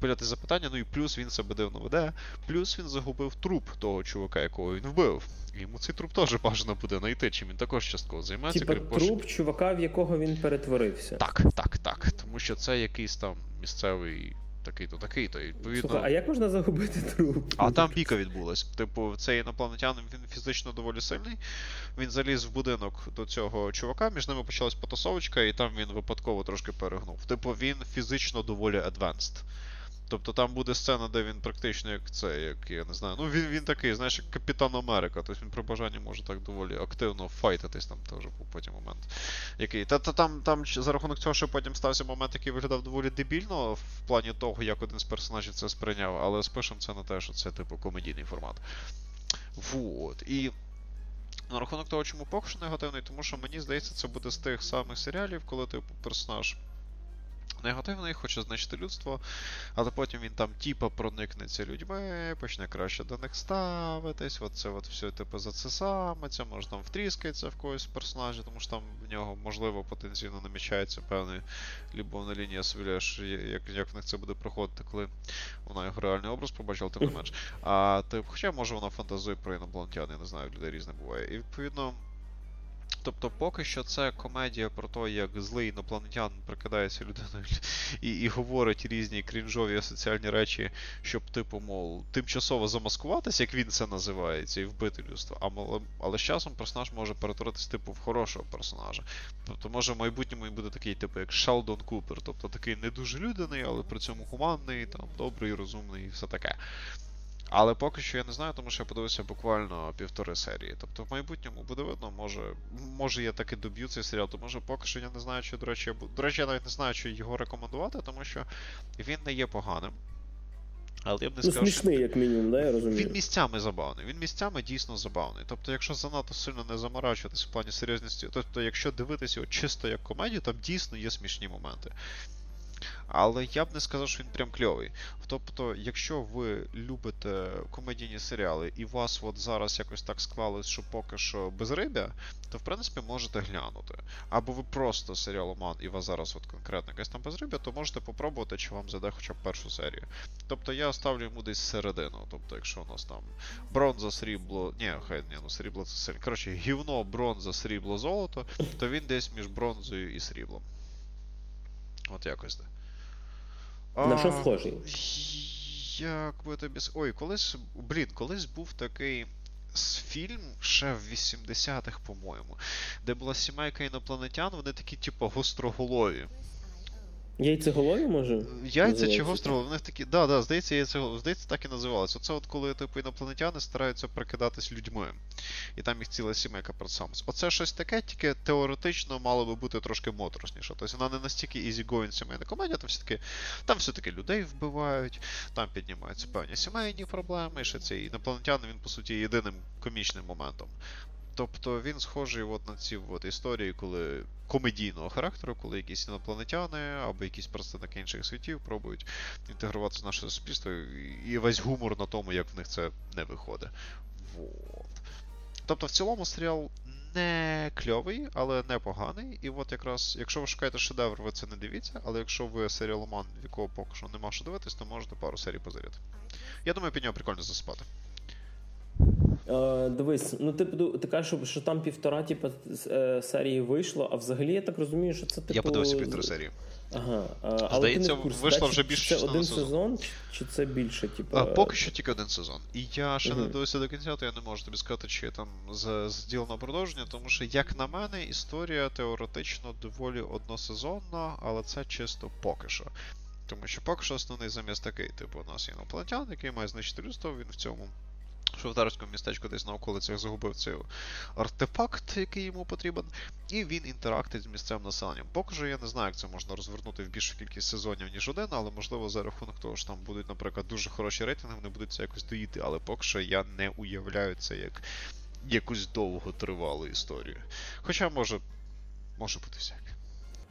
пиляти запитання, ну і плюс він себе дивно веде, плюс він загубив труп того чувака, якого він вбив. І йому цей труп теж бажано буде знайти, чим він також частково займається. Типа труп чувака, в якого він перетворився. Так, так, так. Тому що це якийсь там місцевий такий-то, такий-то. І, відповідно... Слухай, а як можна загубити труп? А там біка відбулась. Типу, цей інопланетянин він фізично доволі сильний. Він заліз в будинок до цього чувака, між ними почалась потасовочка, і там він випадково трошки перегнув. Типу, він фізично доволі advanced. Тобто там буде сцена, де він практично як це, як я не знаю. Ну він він такий, знаєш, як Капітан Америка. Тобто він при бажанні може так доволі активно файтитись там теж був потім момент. Який. Та, та там там за рахунок цього, що потім стався момент, який виглядав доволі дебільно в плані того, як один з персонажів це сприйняв, але спишемо це на те, що це типу комедійний формат. Вот. І. На рахунок того, чому поки що негативний, тому що мені здається, це буде з тих самих серіалів, коли типу персонаж негативний, хоче знищити людство, але потім він там типа проникнеться людьми, почне краще до них ставитись. От це от все типу зацесамиться, може там втріскається в когось персонажі, тому що там в нього можливо потенційно намічається певний любовна лінія Свіляш, як як в них це буде проходити, коли вона його реальний образ побачила, тим не менш. А тип, хоча може вона фантазує про інопланетян, я не знаю, людей різне буває. І відповідно. Тобто, поки що це комедія про те, як злий інопланетян прикидається людиною і і говорить різні крінжові соціальні речі, щоб, типу, мов, тимчасово замаскуватися, як він це називається, і вбити людство. А, але, але з часом персонаж може перетворитися, типу, в хорошого персонажа. Тобто, може в майбутньому він буде такий, типу, як Шелдон Купер, тобто такий не дуже людяний, але при цьому гуманний, там, добрий, розумний і все таке. Але поки що я не знаю, тому що я подивився буквально півтори серії. Тобто в майбутньому буде видно, може може я таки доб'ю цей серіал, тому що поки що я не знаю, чи, до речі, я До речі, я навіть не знаю, чи його рекомендувати, тому що він не є поганим. Але я б не ну, сказав, смішний, що... як мінімум, да, я розумію. Він місцями забавний, він місцями дійсно забавний. Тобто, якщо занадто сильно не заморачуватися в плані серйозності, тобто, якщо дивитися його чисто як комедію, там дійсно є смішні моменти. Але я б не сказав, що він прям кльовий. Тобто, якщо ви любите комедійні серіали, і вас от зараз якось так склалось, що поки що безрибя, то в принципі можете глянути. Або ви просто серіаломан, і вас зараз от конкретно якась там безрибя, то можете попробувати, чи вам зайде хоча б першу серію. Тобто я ставлю йому десь середину. Тобто, якщо у нас там бронза, срібло. Ні, хай ні, ну срібло це сильно. Коротше, гівно, бронза, срібло, золото, то він десь між бронзою і сріблом. От якось так. На що схожий? Як би тобі. Ой, колись. Блін, колись був такий фільм ще в 80-х, по-моєму, де була сімейка інопланетян, вони такі, типу, гостроголові. Яйцеголові, може? Яйця чи гостроголові, в них такі. Да, да, здається, яйцеголові. Здається, так і називалося. Оце от коли, типу, інопланетяни стараються прикидатись людьми. І там їх ціла сімейка персамус. Оце щось таке, тільки теоретично мало би бути трошки моторошніше. Тобто вона не настільки easygoing сімейна комедія, там все-таки там все-таки людей вбивають, там піднімаються певні сімейні проблеми, і ще цей інопланетяни, він, по суті, єдиним комічним моментом. Тобто він схожий от на ці от історії, коли комедійного характеру, коли якісь інопланетяни або якісь представники інших світів пробують інтегруватися в наше суспільство, і весь гумор на тому, як в них це не виходить. Вот. Тобто, в цілому серіал не кльовий, але непоганий. І от якраз, якщо ви шукаєте шедевр, ви це не дивіться, але якщо ви серіаломан, в якого поки що нема що дивитись, то можете пару серій позиряти. Я думаю, під нього прикольно заспати. Е, Дивись, ну ти ти кажеш, що там півтора типу, серії вийшло, а взагалі я так розумію, що це типу... Я подивився півтори серії. Ага, але Здається, в вийшло вже більше Це один сезон, сезон, чи це більше, типу. А, Поки що тільки один сезон. І я ще угу. не дивився до кінця, то я не можу тобі сказати, чи там зділено продовження, тому що, як на мене, історія теоретично доволі односезонна, але це чисто поки що. Тому що поки що основний заміс такий, типу, у нас є інопланетян, який має знищити людство, він в цьому швейцарському містечку десь на околицях загубив цей артефакт, який йому потрібен, і він інтерактить з місцевим населенням. Поки що я не знаю, як це можна розвернути в більшу кількість сезонів, ніж один, але можливо за рахунок того, що там будуть, наприклад, дуже хороші рейтинги, вони будуть це якось доїти, але поки що я не уявляю це як якусь довготривалу історію. Хоча може, може бути всяке.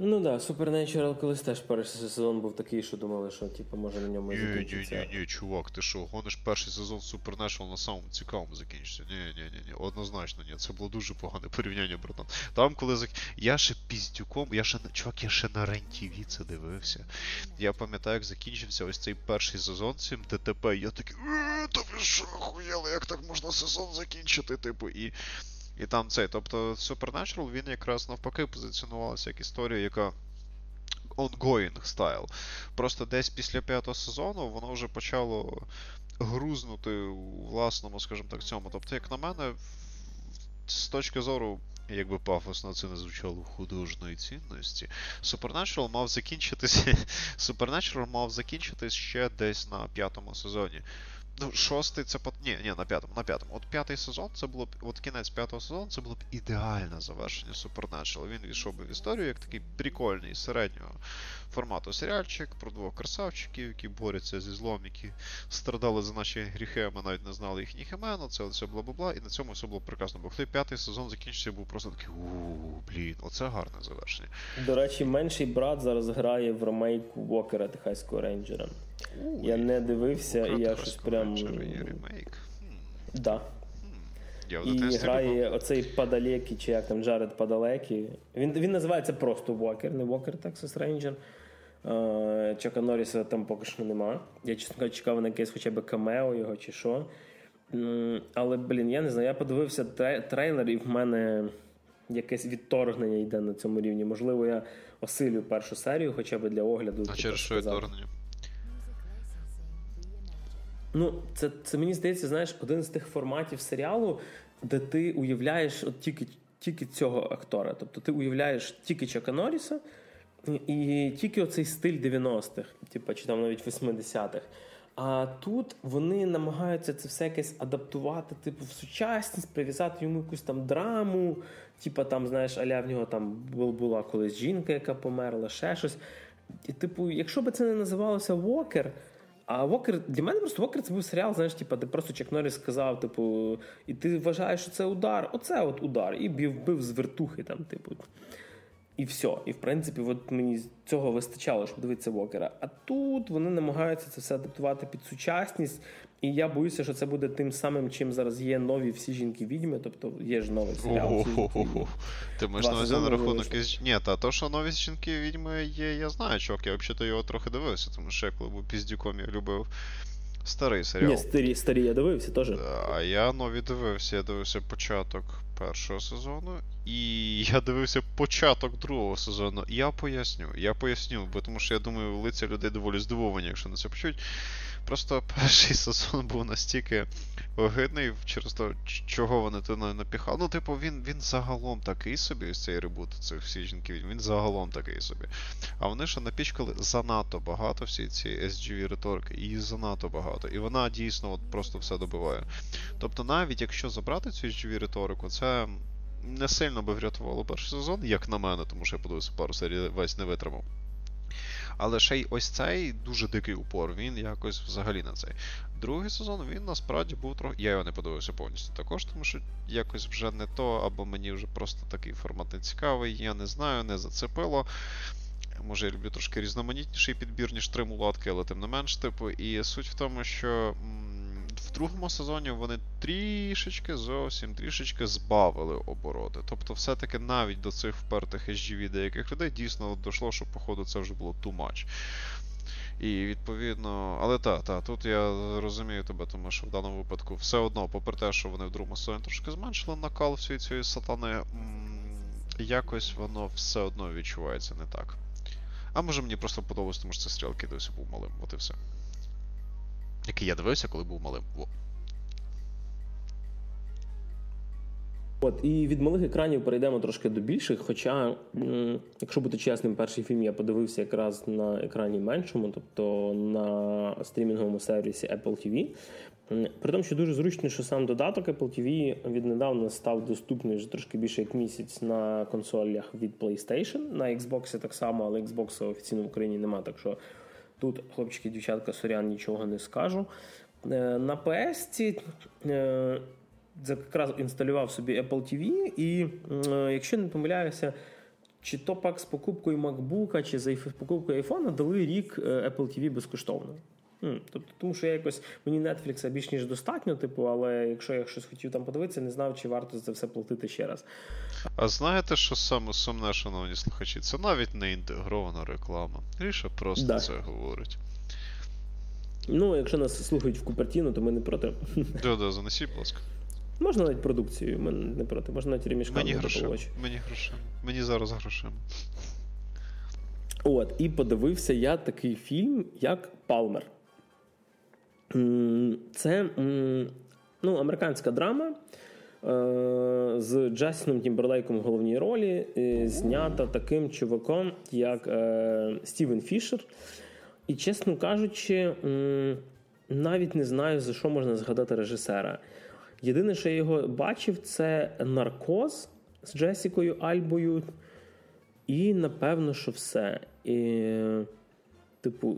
Ну да, Supernatural колись теж перший сезон був такий, що думали, що типу, може на ньому і Ні, закінчиться. ні, ні, ні, чувак, ти що, гониш перший сезон Supernatural на самому цікавому закінчиться. Ні, ні, ні, ні, однозначно, ні, це було дуже погане порівняння, братан. Там, коли зак... Я ще піздюком, я ще чувак, я ще на рентіві це дивився. Я пам'ятаю, як закінчився ось цей перший сезон цим ДТП, я такий, «Е, та ви що, охуєли, як так можна сезон закінчити, типу, і. І там цей, тобто Supernatural, він якраз навпаки позиціонувався як історія, яка ongoing стайл. Просто десь після п'ятого сезону воно вже почало грузнути у власному, скажімо так, цьому. Тобто, як на мене, з точки зору. Якби пафосно це не звучало художньої цінності. Supernatural мав закінчитися. Supernatural мав закінчитись ще десь на п'ятому сезоні. Ну, шостий це по. Ні, ні, на п'ятому, на п'ятому. От п'ятий сезон це було б. От кінець п'ятого сезону це було б ідеальне завершення Supernatural. Він війшов би в історію як такий прикольний середнього формату серіальчик про двох красавчиків, які борються зі злом, які страдали за наші гріхи, а ми навіть не знали їхніх імен, це все бла-бла-бла, і на цьому все було прекрасно. Бо той п'ятий сезон закінчився, був просто такий ууу, блін, оце гарне завершення. До речі, менший брат зараз грає в ремейку Вокера Техаського рейнджера. Я не дивився, і я щось прям. Є ремейк. Да. Я І грає оцей Падалекі, чи як там Джаред Падалекі. Він, він називається просто Вокер, не Вокер Texas Ranger. Е, Чака Норріса там поки що нема. Я, чесно кажучи, чекав на якесь хоча б камео його чи що. Але, блін, я не знаю, я подивився тре- трейлер, і в мене якесь відторгнення йде на цьому рівні. Можливо, я осилю першу серію, хоча б для огляду. А типу, через що відторгнення? Ну, це, це мені здається, знаєш, один з тих форматів серіалу, де ти уявляєш от тільки, тільки цього актора. Тобто ти уявляєш тільки Чака Норріса і тільки оцей стиль 90-х, типу, чи там навіть 80-х. А тут вони намагаються це все якесь адаптувати, типу, в сучасність, прив'язати йому якусь там драму. Типа там, знаєш, аля в нього там бу- була колись жінка, яка померла, ще щось. І, типу, якщо б це не називалося Вокер, а Вокер, для мене просто Вокер це був серіал, знаєш, типу, де просто Чак Норріс сказав, типу, і ти вважаєш, що це удар, оце от удар, і бив, бив з вертухи там, типу. І все. І в принципі, от мені цього вистачало, щоб дивитися Вокера. А тут вони намагаються це все адаптувати під сучасність. І я боюся, що це буде тим самим, чим зараз є нові всі жінки відьми. Тобто є ж новий серіал. Ти маєш на увазі на рахунок із... Ні, та то, що нові жінки відьми є, я знаю, чувак, я взагалі його трохи дивився, тому що я коли був піздюком, я любив старий серіал. Ні, старі, старі я дивився теж. А я нові дивився. Я дивився початок першого сезону, і я дивився початок другого сезону. Я поясню, я поясню, бо тому що я думаю, лиця людей доволі здивовані, якщо на це почують. Просто перший сезон був настільки огидний через те, чого вони туди напіхали. Ну, типу, він, він загалом такий собі, ось цей ребут, це всі жінки, він загалом такий собі. А вони ще напічкали занадто багато всі ці SGV риторики, і занадто багато. І вона дійсно от просто все добиває. Тобто, навіть якщо забрати цю SGV риторику, це не сильно би врятувало перший сезон, як на мене, тому що я подивився пару серій, весь не витримав. Але ще й ось цей дуже дикий упор, він якось взагалі на цей. Другий сезон він насправді був трохи. Я його не подивився повністю також, тому що якось вже не то, або мені вже просто такий формат не цікавий, я не знаю, не зацепило. Може, я люблю трошки різноманітніший підбір, ніж три мулатки, але тим не менш, типу. І суть в тому, що в другому сезоні вони трішечки, зовсім трішечки збавили обороти. Тобто, все-таки навіть до цих впертих SGV деяких людей дійсно дійшло, що, походу, це вже було too much. І відповідно, але так, та, тут я розумію тебе, тому що в даному випадку все одно, попри те, що вони в другому сезоні трошки зменшили накал всієї цієї сатани, якось воно все одно відчувається не так. А може мені просто подобалось, тому що це стріл, який дивився був малим, от і все. Який я дивився, коли був малим. Во. От і від малих екранів перейдемо трошки до більших. Хоча, якщо бути чесним, перший фільм я подивився якраз на екрані меншому, тобто на стрімінговому сервісі Apple TV. При тому, що дуже зручно, що сам додаток Apple TV віднедавна став доступний вже трошки більше як місяць на консолях від PlayStation. На Xbox так само, але Xbox офіційно в Україні немає, так що тут, хлопчики, дівчатка, сорян, нічого не скажу. Е, на PS е, якраз інсталював собі Apple TV, і е, якщо не помиляюся, чи то пак з покупкою MacBook, чи за покупкою iPhone дали рік Apple TV безкоштовно. Тобто, Тому що я якось мені Netflix більш ніж достатньо, типу, але якщо я щось хотів там подивитися, не знав, чи варто за це все платити ще раз. А знаєте, що саме сумне, шановні слухачі? Це навіть не інтегрована реклама. Ріша просто да. це говорить. Ну, якщо нас слухають в Купертіно, то ми не проти. Да, да, занесіть, будь ласка. Можна навіть продукцію, ми не проти, можна навіть ремішками Мені грошима. Мені грошима. Мені зараз грошима. От, і подивився я такий фільм, як Палмер. Це ну, американська драма з Джастіном Тімберлейком в головній ролі, е, знята таким чуваком, як е, Стівен Фішер. І, чесно кажучи, навіть не знаю, за що можна згадати режисера. Єдине, що я його бачив, це наркоз з Джесікою Альбою. І напевно, що все. І, Типу,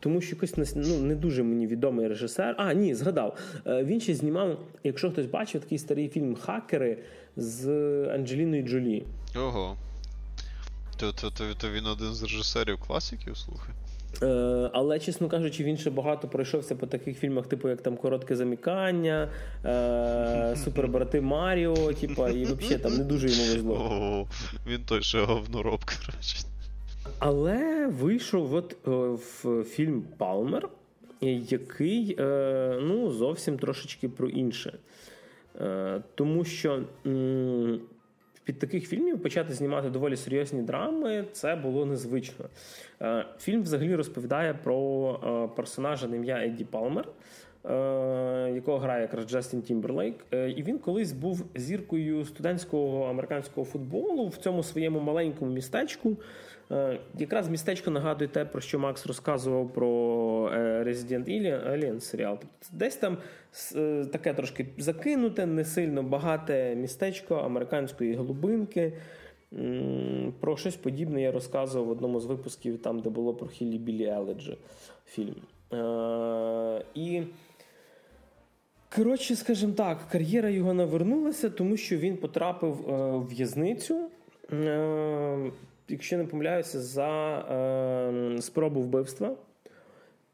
тому що якось ну, не дуже мені відомий режисер. А, ні, згадав. Е, він ще знімав, якщо хтось бачив, такий старий фільм Хакери з Анджеліною Джолі. Ого. То, то, то, то він один з режисерів класиків, слухай. Е, але, чесно кажучи, він ще багато пройшовся по таких фільмах, типу як там Коротке замікання, е, Супербрати Маріо, типу, і взагалі там не дуже йому везло. О, Він той ще говнороб, коротше. Але вийшов от е, в фільм Палмер, який е, ну, зовсім трошечки про інше. Е, тому що під таких фільмів почати знімати доволі серйозні драми це було незвично. Фільм взагалі розповідає про персонажа на ім'я Едді Палмер. Якого грає якраз Джастін Тімберлейк, і він колись був зіркою студентського американського футболу в цьому своєму маленькому містечку, якраз містечко нагадує те, про що Макс розказував про е, Resident Alien серіал. Тобто десь там е, таке трошки закинуте, не сильно багате містечко американської голубинки. Про щось подібне я розказував в одному з випусків, там, де було про Хілі Білі Еледжі фільм. І. Коротше, скажімо так, кар'єра його навернулася, тому що він потрапив в в'язницю якщо не помиляюся, за е, спробу вбивства.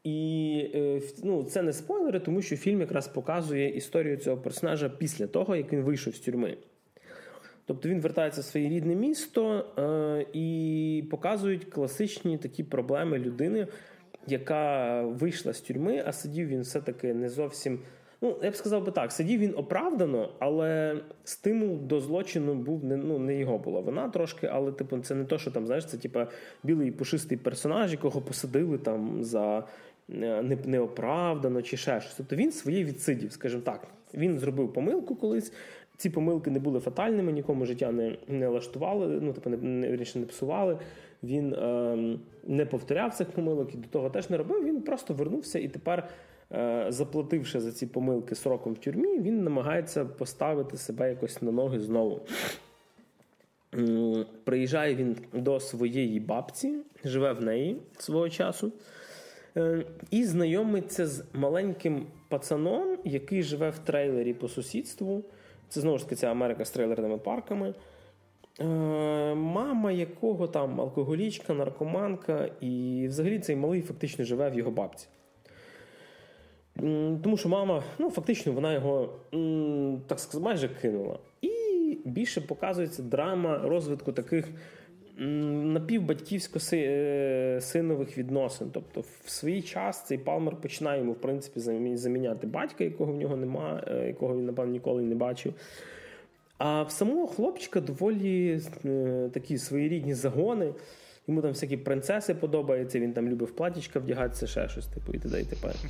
І е, ну, це не спойлери, тому що фільм якраз показує історію цього персонажа після того, як він вийшов з тюрми. Тобто він вертається в своє рідне місто е, і показують класичні такі проблеми людини, яка вийшла з тюрми, а сидів він все-таки не зовсім Ну, я б сказав би так, сидів він оправдано, але стимул до злочину був не ну, не його була вона трошки, але типу, це не то, що там, знаєш, це типу, білий пушистий персонаж, якого посадили там за е, неоправдано чи ще щось. Тобто він своє відсидів, скажімо так. Він зробив помилку колись. Ці помилки не були фатальними, нікому життя не не лаштували, ну типу не не, не псували. Він е, не повторяв цих помилок і до того теж не робив. Він просто вернувся і тепер заплативши за ці помилки сроком в тюрмі, він намагається поставити себе якось на ноги знову. Приїжджає він до своєї бабці, живе в неї свого часу, е, і знайомиться з маленьким пацаном, який живе в трейлері по сусідству. Це знову ж таки ця Америка з трейлерними парками. Е, мама якого там алкоголічка, наркоманка, і взагалі цей малий фактично живе в його бабці. Тому що мама, ну фактично, вона його так сказати, майже кинула. І більше показується драма розвитку таких напівбатьківсько-синових відносин. Тобто, в свій час цей Палмер починає йому, в принципі, заміняти батька, якого в нього нема, е, якого він, напевно, ніколи не бачив. А в самого хлопчика доволі е, такі своєрідні загони. Йому там всякі принцеси подобаються, він там любив платічка вдягатися, ще щось, типу, і т.д. і тепер.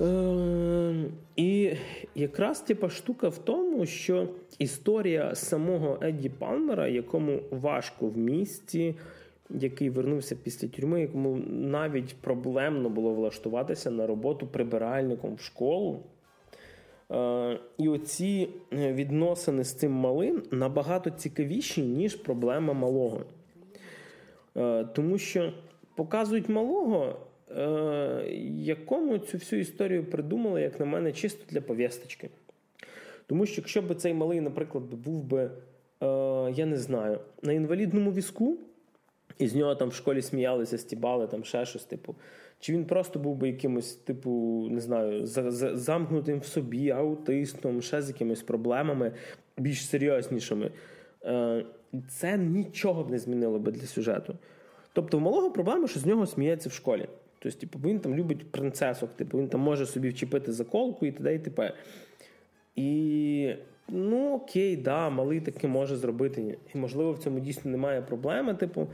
Е, І якраз типа штука в тому, що історія самого Едді Палмера, якому важко в місті, який вернувся після тюрми, якому навіть проблемно було влаштуватися на роботу прибиральником в школу. Е, І оці відносини з цим малим набагато цікавіші, ніж проблема малого. Е, Тому що показують малого е, якому цю всю історію придумали, як на мене, чисто для пов'язочки. Тому що якщо б цей малий, наприклад, був би, е, я не знаю, на інвалідному візку, і з нього там в школі сміялися, стібали, там ще щось, типу. Чи він просто був би якимось, типу, не знаю, замкнутим в собі, аутистом, ще з якимись проблемами більш серйознішими. Е, це нічого б не змінило би для сюжету. Тобто, в малого проблема, що з нього сміється в школі. Тобто, типу, він там любить принцесок, типу, він там може собі вчепити заколку і т.д. і т.п. І ну окей, да, малий таки може зробити. І можливо в цьому дійсно немає проблеми. Типу,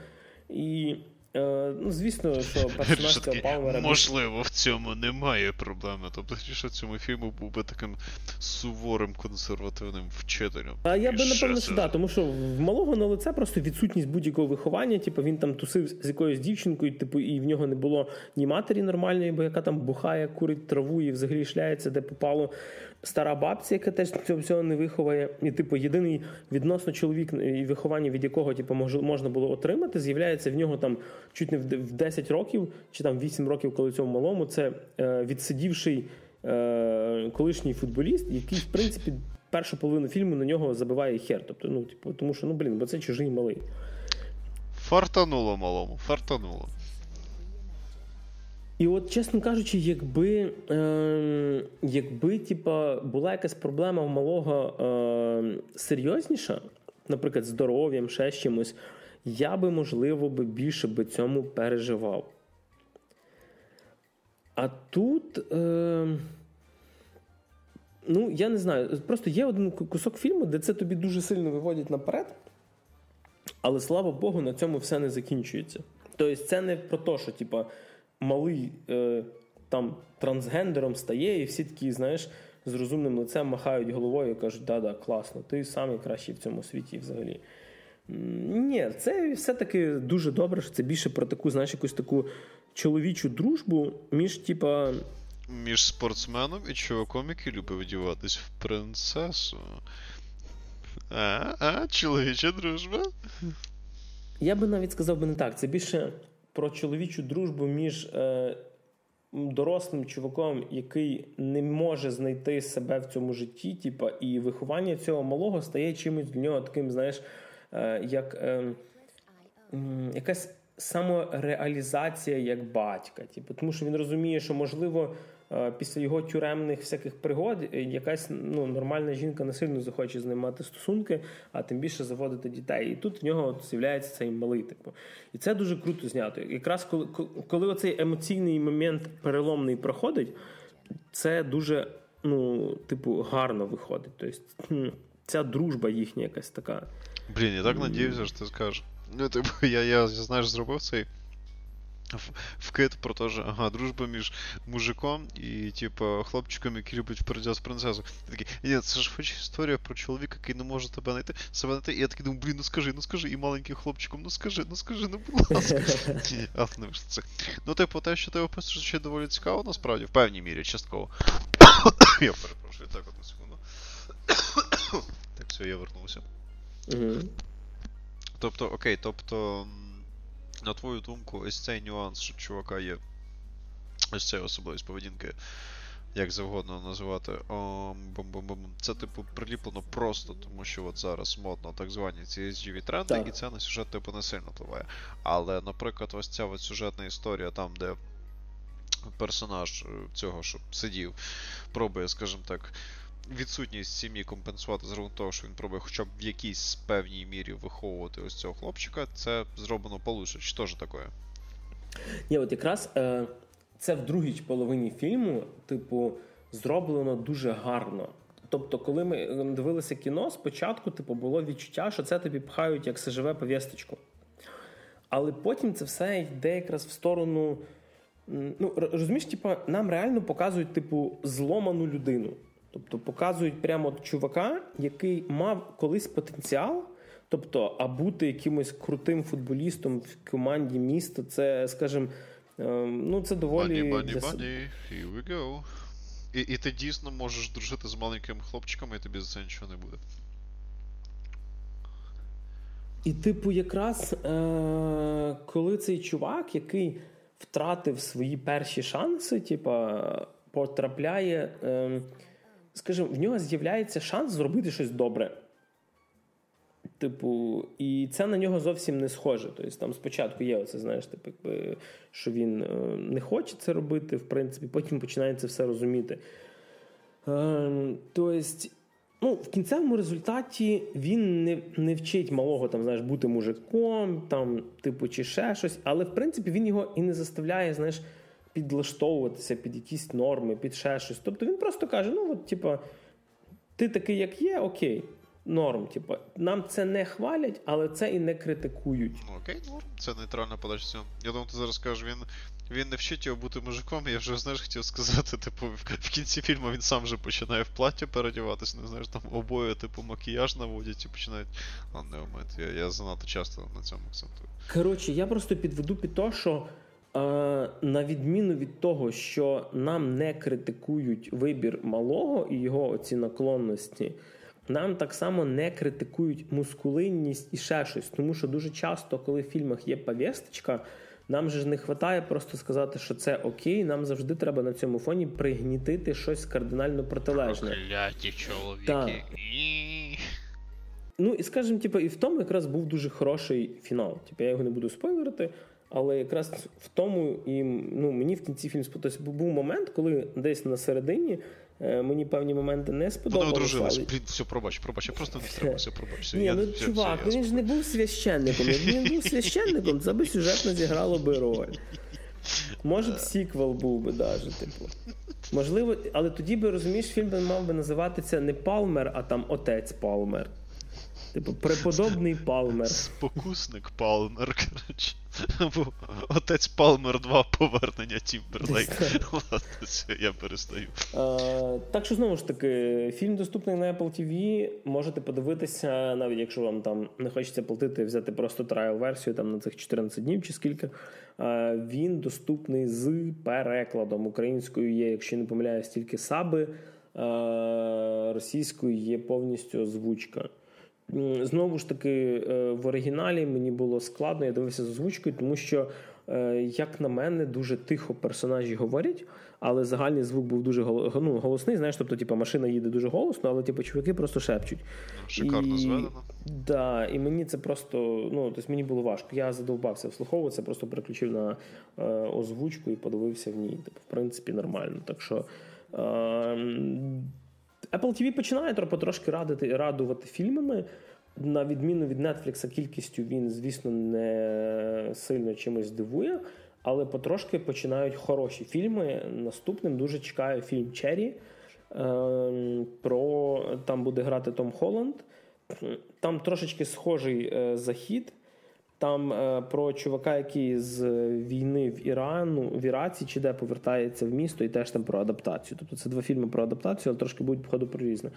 і Е, ну, звісно, що персонаж цього Палмера... Можливо, в цьому немає проблеми. Тобто, що в цьому фільму був би таким суворим консервативним вчителем. А я би напевно що да, тому що в малого на лице просто відсутність будь-якого виховання. Типу він там тусив з якоюсь дівчинкою, типу, і в нього не було ні матері нормальної, бо яка там бухає, курить траву і взагалі шляється, де попало стара бабця, яка теж цього всього не виховає. І, типу, єдиний відносно чоловік і виховання, від якого типу, можна було отримати, з'являється в нього там чуть не в 10 років чи там 8 років, коли цьому малому, це е, відсидівший е, колишній футболіст, який, в принципі, першу половину фільму на нього забиває хер. Тобто, ну, типу, тому що ну блін, бо це чужий малий. Фартануло малому, фартануло. І от, чесно кажучи, якби е, якби типа, була якась проблема в малого е, серйозніша, наприклад, здоров'ям, ще з чимось, я би, можливо, би більше би цьому переживав. А тут, е, ну, я не знаю, просто є один кусок фільму, де це тобі дуже сильно виводять наперед, але слава Богу, на цьому все не закінчується. Тобто, це не про те, що, типа малий е, там трансгендером стає, і всі такі, знаєш, з розумним лицем махають головою і кажуть, да-да, класно, ти найкращий в цьому світі взагалі. Ні, це все-таки дуже добре, що це більше про таку, знаєш, якусь таку чоловічу дружбу між, типа. Між спортсменом і чуваком, який любить одіватись в принцесу. А, а, чоловіча дружба? Я би навіть сказав би не так. Це більше про чоловічу дружбу між е, дорослим чуваком, який не може знайти себе в цьому житті, типа, і виховання цього малого стає чимось для нього таким, знаєш, е, як е, якась самореалізація як батька. Типу, тому що він розуміє, що можливо. Е, після його тюремних всяких пригод е, якась ну, нормальна жінка не сильно захоче з ним мати стосунки, а тим більше заводити дітей. І тут в нього от з'являється цей малий. Типу. І це дуже круто знято. Якраз коли коли оцей емоційний момент переломний проходить, це дуже ну, типу, гарно виходить. Тобто, ця дружба їхня якась така. Блін, я так надіюся, що ти скажеш. Ну, типу, я, я знаєш, зробив цей вкид про те, що ага, дружба між мужиком і, типу, хлопчиком, який любить вперед з принцесу. такий, ні, це ж хоч історія про чоловіка, який не може тебе знайти, себе знайти. І я такий думаю, блін, ну скажи, ну скажи, і маленьким хлопчиком, ну скажи, ну скажи, ну будь ласка. Ні, а не це. Ну, типу, те, що ти описуєш, ще доволі цікаво, насправді, в певній мірі, частково. Я перепрошую, так, одну секунду. Так, все, я вернувся. Тобто, окей, тобто на твою думку, ось цей нюанс, що чувака є. Ось ця особливість поведінки, як завгодно називати. Бум-бум-бум. Це, типу, приліплено просто, тому що от зараз модно так звані CSGV тренди, так. і це на сюжет, типу, не сильно впливає. Але, наприклад, ось ця от сюжетна історія, там, де персонаж е, цього, що сидів, пробує, скажімо так відсутність сім'ї компенсувати за того, що він пробує хоча б в якійсь певній мірі виховувати ось цього хлопчика, це зроблено получше. Чи теж таке? Ні, от якраз е, це в другій половині фільму, типу, зроблено дуже гарно. Тобто, коли ми е, дивилися кіно, спочатку типу, було відчуття, що це тобі пхають як сажеве повісточку. Але потім це все йде якраз в сторону ну, розумієш, типа, нам реально показують, типу, зломану людину. Тобто показують прямо чувака, який мав колись потенціал. Тобто, а бути якимось крутим футболістом в команді міста, це, скажімо, ем, ну це доволі. Бані, бані, бані, here we go. І і ти дійсно можеш дружити з маленькими хлопчиками, і тобі за це нічого не буде. І, типу, якраз е- коли цей чувак, який втратив свої перші шанси, типа, потрапляє, е- скажімо, в нього з'являється шанс зробити щось добре. Типу, і це на нього зовсім не схоже. Тобто там спочатку є оце, знаєш, типу, якби, що він е, не хоче це робити, в принципі, потім починає це все розуміти. Ем, тобто, ну, в кінцевому результаті він не не вчить малого там, знаєш, бути мужиком, там, типу, чи ще щось, але в принципі він його і не заставляє, знаєш, підлаштовуватися під якісь норми, під ще щось. Тобто він просто каже: ну, от, типу, ти такий, як є, окей норм. Типу, нам це не хвалять, але це і не критикують. Ну окей, норм. Це нейтральна подача. Я думаю, ти зараз кажеш, він він не вчить його бути мужиком. Я вже знаєш, хотів сказати, типу, в кінці фільму він сам вже починає в плаття переодіватися, не знаєш, там обоє, типу, макіяж наводять і починають. Ладно, момент, я я занадто часто на цьому акцентую. Коротше, я просто підведу під те, що. На відміну від того, що нам не критикують вибір малого і його оці наклонності, нам так само не критикують мускулинність і ще щось, тому що дуже часто, коли в фільмах є повісточка, нам же ж не вистачає просто сказати, що це окей. Нам завжди треба на цьому фоні пригнітити щось кардинально протилежне. Прокляті чоловіки. Так. Ну і скажімо, типу, і в тому якраз був дуже хороший фінал. Типу, я його не буду спойлерити, але якраз в тому і ну, мені в кінці фільм сподобався. Був момент, коли десь на середині Е, мені певні моменти не сподобалися. Вони одружились. Але... Блін, все, пробач, пробач, я просто не стримався, все, пробач. Все, Ні, я, ну все, чувак, все, він ж не був священником. Якби він був священником, це би сюжетно зіграло би роль. Може б сіквел був би навіть, типу. Можливо, але тоді би розумієш, фільм мав би називатися не Палмер, а там Отець Палмер. Типу, преподобний Палмер. Спокусник Палмер, коротше. Або Отець Палмер 2 повернення Тімберлейк. Я перестаю. А, Так що знову ж таки, фільм доступний на Apple TV. Можете подивитися, навіть якщо вам там не хочеться платити, взяти просто trial-версію там на цих 14 днів чи скільки. А, Він доступний з перекладом. Українською є, якщо не помиляюсь, тільки саби, а, російською є повністю озвучка. Знову ж таки, е, в оригіналі мені було складно, я дивився з озвучкою, тому що, е, як на мене, дуже тихо персонажі говорять, але загальний звук був дуже ну, голосний. Знаєш, тобто, типу, машина їде дуже голосно, але типу, чуваки просто шепчуть. Шикарно і, зведено. Да, І мені це просто ну, тобто мені було важко. Я задовбався вслуховуватися, просто переключив на е, озвучку і подивився в ній. Типу, в принципі, нормально. Так що. Е, Apple TV починає потрошки радити, радувати фільмами. На відміну від Netflix, кількістю він, звісно, не сильно чимось дивує, але потрошки починають хороші фільми. Наступним дуже чекаю фільм Черрі. Ем, про там буде грати Том Холланд. Там трошечки схожий е, захід. Там е, про чувака, який з війни в Ірану, в Іраці чи де повертається в місто, і теж там про адаптацію. Тобто це два фільми про адаптацію, але трошки будуть походу про різне.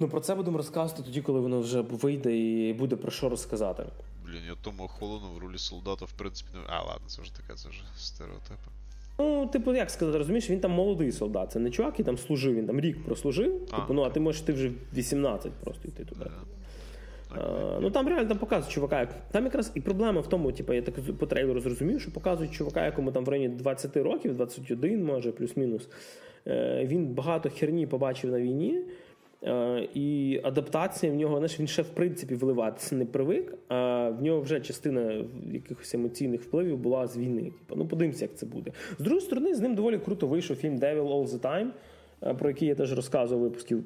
Ну про це будемо розказувати тоді, коли воно вже вийде і буде про що розказати. Блін, я тому холону в ролі солдата, в принципі, не. А, ладно, це вже таке, це вже стереотипи. Ну, типу, як сказати, розумієш, він там молодий солдат. Це не чувак, який там служив, він там рік прослужив. А, типу, ну, а ти можеш ти вже 18 просто йти туди. Yeah. А, ну там реально там показують чувака. Там якраз і проблема в тому, типу, я так по трейлеру зрозумів, що показують чувака, якому там в районі 20 років, 21, може, плюс-мінус. Е, він багато херні побачив на війні. Е, і адаптація в нього, знаєш, він ще в принципі вливатися не привик, а в нього вже частина якихось емоційних впливів була з війни. Типу, ну подивимося, як це буде. З другої сторони, з ним доволі круто вийшов фільм Devil All the Time, е, про який я теж розказував випусків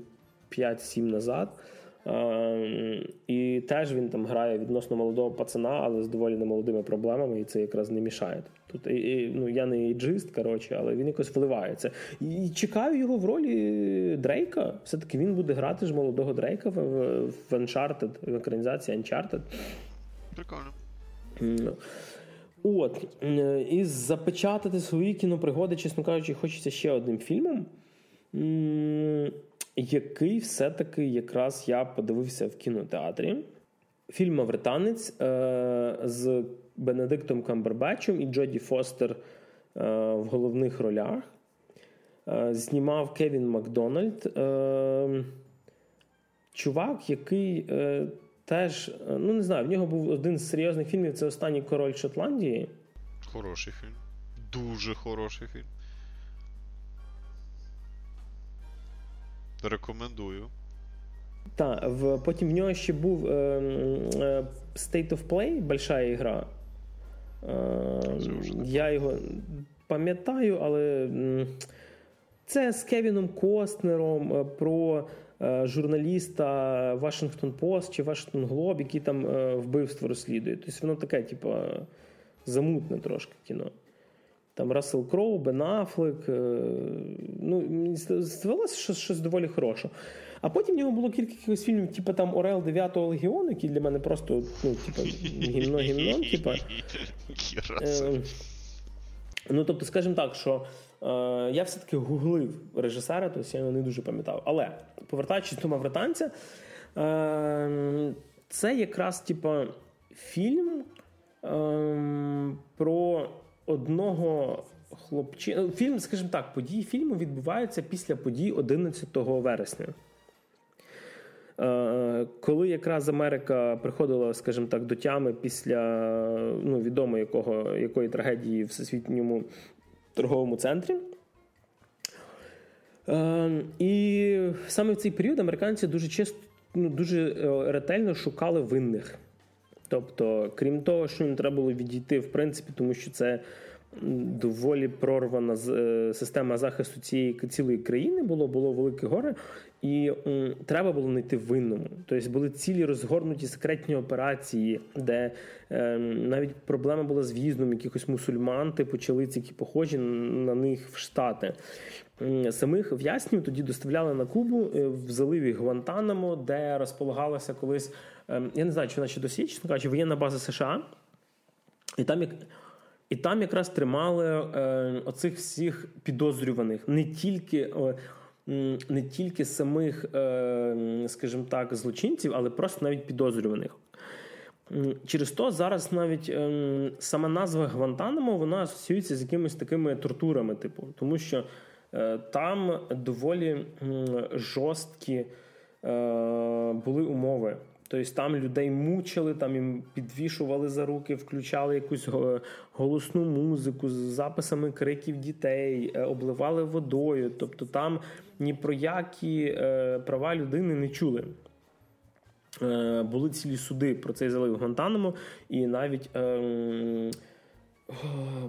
5-7 назад. Ем, і теж він там грає відносно молодого пацана, але з доволі немолодими проблемами, і це якраз не мішає. Тут і, і, ну я не ейджист, коротше, але він якось вливається. І чекаю його в ролі Дрейка. Все-таки він буде грати ж молодого Дрейка в, в Uncharted, в екранізації Uncharted. Прикольно. Ну. От, і запечатати свої кінопригоди, чесно кажучи, хочеться ще одним фільмом, який все-таки якраз я подивився в кінотеатрі. Фільм Мавританець е, з Бенедиктом Камбербечем і Джоді Фостер е, в головних ролях. Е, знімав Кевін Макдональд. Чувак, який теж, ну не знаю, в нього був один з серйозних фільмів це останній король Шотландії. Хороший фільм. Дуже хороший фільм. Рекомендую. Так, в, потім в нього ще був е, е, State of Play, большая ігра. Е, я його пам'ятаю, але це з Кевіном Костнером е, про е, журналіста Washington Post чи Washington Globe, який там е, вбивство розслідує. Тобто воно таке, типу, замутне трошки кіно. Там Рассел Кроу, Бен Аффлек. Ну, Мені здавалося, що щось доволі хороше. А потім в нього було кілька якихось фільмів, типу там Орел 9-го легіону, які для мене просто ну, типу, гімно гімно типу. Е, ну, тобто, скажімо так, що е, я все-таки гуглив режисера, тобто я його не дуже пам'ятав. Але повертаючись до мавританця, е, це якраз типу, фільм е, про одного хлопчина. Фільм, скажімо так, події фільму відбуваються після подій 11 вересня. Е, коли якраз Америка приходила, скажімо так, до тями після ну, відомо якого, якої трагедії в всесвітньому торговому центрі. Е, і саме в цей період американці дуже чисто, ну, дуже е, ретельно шукали винних. Тобто, крім того, що їм треба було відійти, в принципі, тому що це доволі прорвана система захисту цієї цілої країни було, було велике горе, і м, треба було знайти винному. Тобто були цілі розгорнуті секретні операції, де е, навіть проблема була з в'їздом якихось мусульман, типу чолиць, які похожі на них в Штати. Самих в'язнів тоді доставляли на Кубу е, в заливі Гвантанамо, де розполагалася колись, е, я не знаю, чи вона ще досі, чесно кажучи, воєнна база США. І там як. І там якраз тримали е, оцих всіх підозрюваних не тільки е, не тільки самих, е, скажімо так, злочинців, але просто навіть підозрюваних. Через то зараз навіть е, сама назва Гвантанамо вона асоціюється з якимись такими тортурами, типу, тому що е, там доволі жорсткі були умови. Тобто там людей мучили, там їм підвішували за руки, включали якусь голосну музику з записами криків дітей, обливали водою. Тобто там ні про які е, права людини не чули. Е, були цілі суди про цей залив Гонтанамо і навіть е,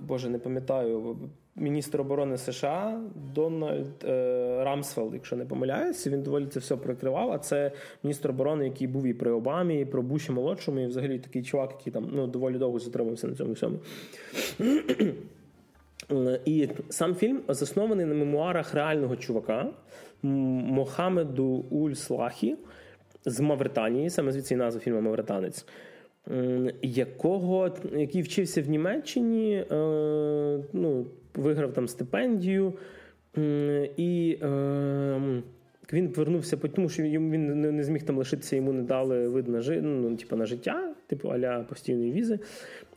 Боже, не пам'ятаю. Міністр оборони США Дональд е, Рамсфелд, якщо не помиляюся, він доволі це все прикривав. А це міністр оборони, який був і при Обамі, і при Буші молодшому, і взагалі такий чувак, який там ну, доволі довго затримався на цьому всьому. І сам фільм заснований на мемуарах реального чувака Мохамеду Уль-Слахі з Мавританії, саме звідси назва фільму Мавританець, якого, який вчився в Німеччині, е, ну, виграв там стипендію. І е, він повернувся, тому що він не зміг там лишитися, йому не дали вид на жи, ну, типу, на життя, типу аля постійної візи.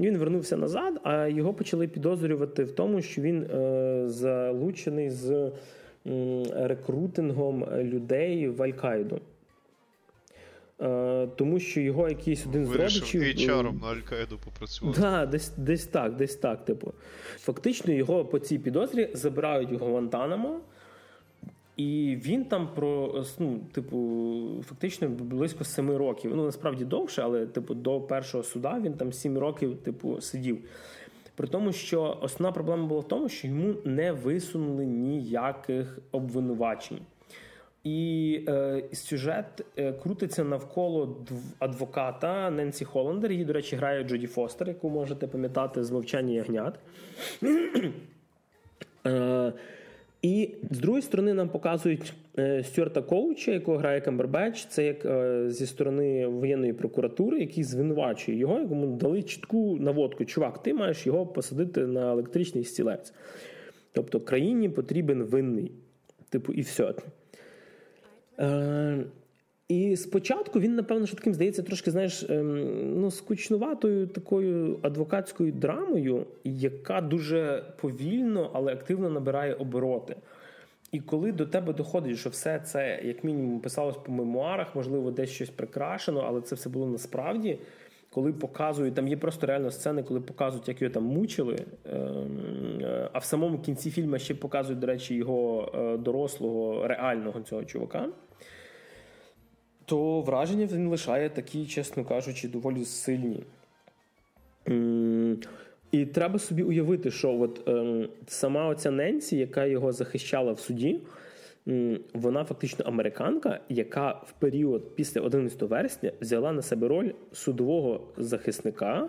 Він вернувся назад, а його почали підозрювати в тому, що він е, залучений з рекрутингом людей в Аль-Каїду. Е, тому що його якийсь один Вирішив з родичів... HR на Аль-Каїду попрацювати. Да, десь десь так, десь так. Типу. Фактично, його по цій підозрі забирають його Гуантанамо, і він там про ну, типу, фактично близько семи років. Ну, насправді довше, але типу, до першого суда він там сім років типу, сидів. При тому, що основна проблема була в тому, що йому не висунули ніяких обвинувачень. І е, сюжет е, крутиться навколо адвоката Ненсі Холландер. Її, до речі, грає Джоді Фостер, яку можете пам'ятати з мовчання ягнят. е, І з другої сторони нам показують е, Стюарта Коуча, якого грає Камбербеч. Це як е, зі сторони воєнної прокуратури, який звинувачує його, якому дали чітку наводку. Чувак, ти маєш його посадити на електричний стілець. Тобто країні потрібен винний. Типу, і все. Е, і спочатку він, напевно, що таким здається, трошки, знаєш, ем, ну, скучнуватою такою адвокатською драмою, яка дуже повільно, але активно набирає обороти. І коли до тебе доходить, що все це, як мінімум, писалось по мемуарах, можливо, десь щось прикрашено, але це все було насправді. Коли показують, там є просто реально сцени, коли показують, як його там мучили. Ем, е, а в самому кінці фільму ще показують, до речі, його е, дорослого, реального цього чувака то враження він лишає такі, чесно кажучи, доволі сильні. І треба собі уявити, що от ем, сама оця Ненсі, яка його захищала в суді, вона фактично американка, яка в період після 11 вересня взяла на себе роль судового захисника,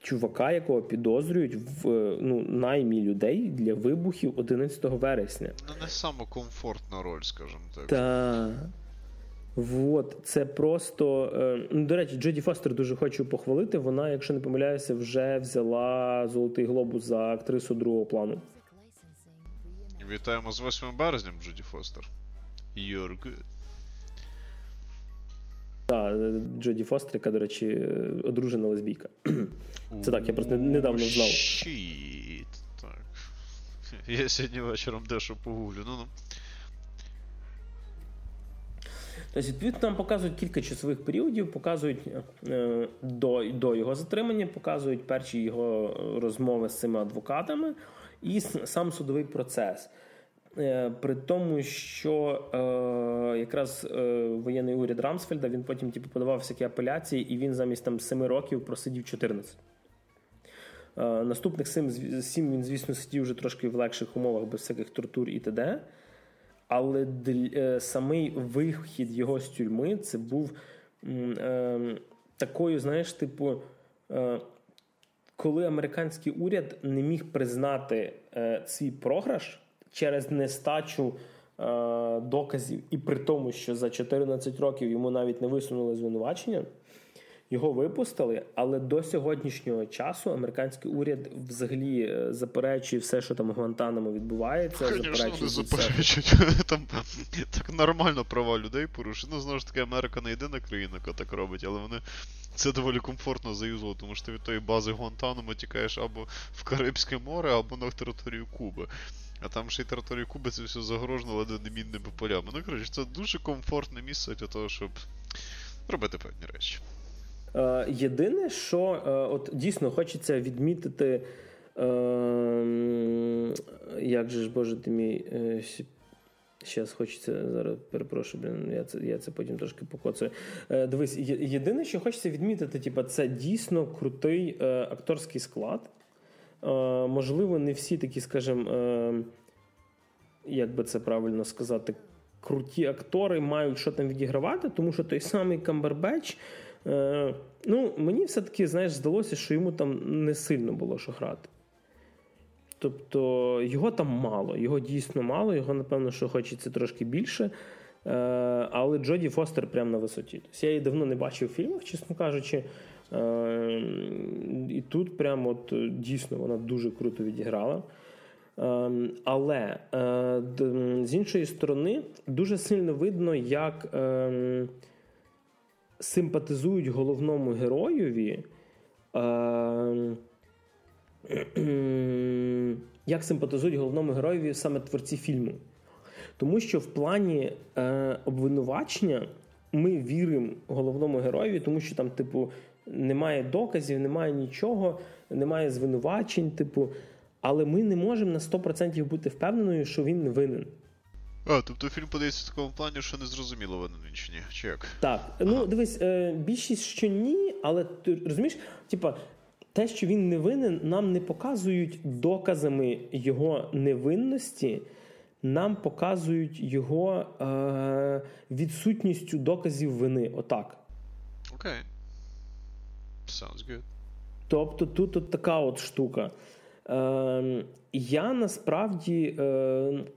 чувака, якого підозрюють в ну, наймі людей для вибухів 11 вересня. Ну, не саме комфортна роль, скажімо так. Так. Вот, це просто е, ну, до речі, Джоді Фостер дуже хочу похвалити. Вона, якщо не помиляюся, вже взяла золотий глобус за актрису другого плану. Вітаємо з 8 березням, Джоді Фостер. You're good. Так, Джоді Фостер, яка, до речі, одружена лесбійка. Це так, я просто недавно знав. Щіт. Так. Я сьогодні вечором дещо погулю. Ну ну. Тобто, відповідно, нам показують кілька часових періодів, показують е, до до його затримання, показують перші його розмови з цими адвокатами і сам судовий процес. Е, при тому, що е, якраз е, воєнний уряд Рамсфельда він потім типу, подавав всякі апеляції, і він замість там 7 років просидів 14. Е, наступних 7, 7 він, звісно, сидів вже трошки в легших умовах без всяких тортур і т.д але е, самий вихід його з тюрми це був е, такою, знаєш, типу, е, коли американський уряд не міг признати е, свій програш через нестачу е, доказів, і при тому, що за 14 років йому навіть не висунули звинувачення. Його випустили, але до сьогоднішнього часу американський уряд взагалі е, заперечує все, що там в Гуантанамо відбувається. Звісно, не заперечують. Там так нормально права людей порушують. Ну, знову ж таки, Америка не єдина країна, яка так робить, але вони це доволі комфортно заюзали, тому що ти від тої бази Гуантанамо тікаєш або в Карибське море, або на територію Куби. А там ще й територію Куби це все загорожено ледве не мінними полями. Ну, коротше, це дуже комфортне місце для того, щоб робити певні речі. Е, єдине, що е, от дійсно хочеться відмітити, е, як же ж боже ти мій. Зараз хочеться зараз перепрошую, блін, я це я це потім трошки покоцаю. Е, Дивись, єдине, що хочеться відмітити, типу, це дійсно крутий е, акторський склад. Е, Можливо, не всі такі, скажімо, е, як би це правильно сказати, круті актори мають що там відігравати, тому що той самий Камбербеч. Е, ну, Мені все-таки знаєш, здалося, що йому там не сильно було що грати. Тобто його там мало, його дійсно мало, його, напевно, що хочеться трошки більше. Е, але Джоді Фостер прямо на висоті. Тобто Я її давно не бачив в фільмах, чесно кажучи. Е, і тут прямо от дійсно вона дуже круто відіграла. Але з іншої сторони, дуже сильно видно, як симпатизують головному героєві. Е, як симпатизують головному героєві саме творці фільму. Тому що в плані е, обвинувачення ми віримо головному героєві, тому що там, типу, немає доказів, немає нічого, немає звинувачень, типу, але ми не можемо на 100% бути впевненою, що він не винен. А, тобто фільм подається в такому плані, що не зрозуміло він чи ні. Чи як? Так. Ну, ага. Ну, дивись, е, більшість що ні, але ти розумієш, типа. Те, що він не винен, нам не показують доказами його невинності, нам показують його е, відсутністю доказів вини. Отак. Окей. Okay. Sounds good. Тобто тут от така от штука. Е, Я насправді е,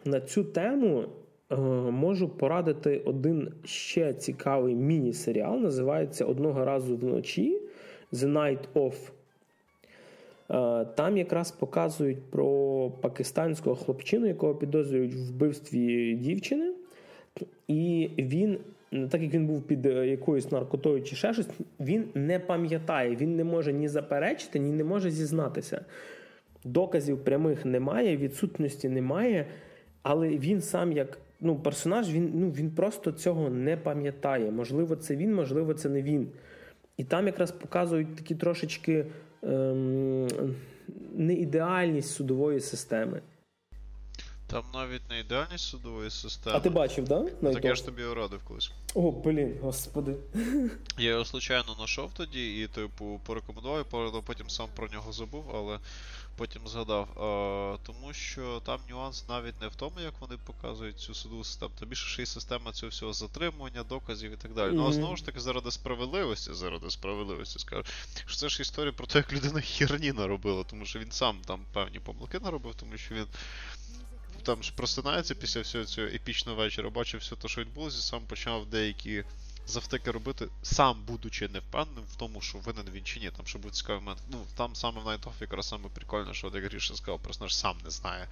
на цю тему можу порадити один ще цікавий міні-серіал. Називається Одного разу вночі The Night Of. Е, там якраз показують про пакистанського хлопчину, якого підозрюють в вбивстві дівчини. І він, так як він був під е, якоюсь наркотою чи ще щось, він не пам'ятає, він не може ні заперечити, ні не може зізнатися. Доказів прямих немає, відсутності немає, але він сам як ну, персонаж, він ну, він просто цього не пам'ятає. Можливо, це він, можливо, це не він. І там якраз показують такі трошечки ем, неідеальність судової системи. Там навіть не ідеальність судової системи. А ти бачив, да? Ну, так я ж тобі радив колись. О, блін, господи. Я його случайно знайшов тоді і, типу, порекомендував, і потім сам про нього забув, але потім згадав. А, Тому що там нюанс навіть не в тому, як вони показують цю судову систему. Та більше ще й система цього всього затримування, доказів і так далі. Mm-hmm. Ну а знову ж таки, заради справедливості, заради справедливості скажу, що це ж історія про те, як людина херні наробила, тому що він сам там певні помилки наробив, тому що він там ж просинається після всього цього епічного вечора, бачив все те, що відбулося, сам почав деякі завтики робити, сам будучи не впевненим в тому, що винен він чи ні. Там ще був цікавий момент. Ну, там саме в Найтоф якраз саме прикольно, що як Гріша сказав, просто ж сам не знає.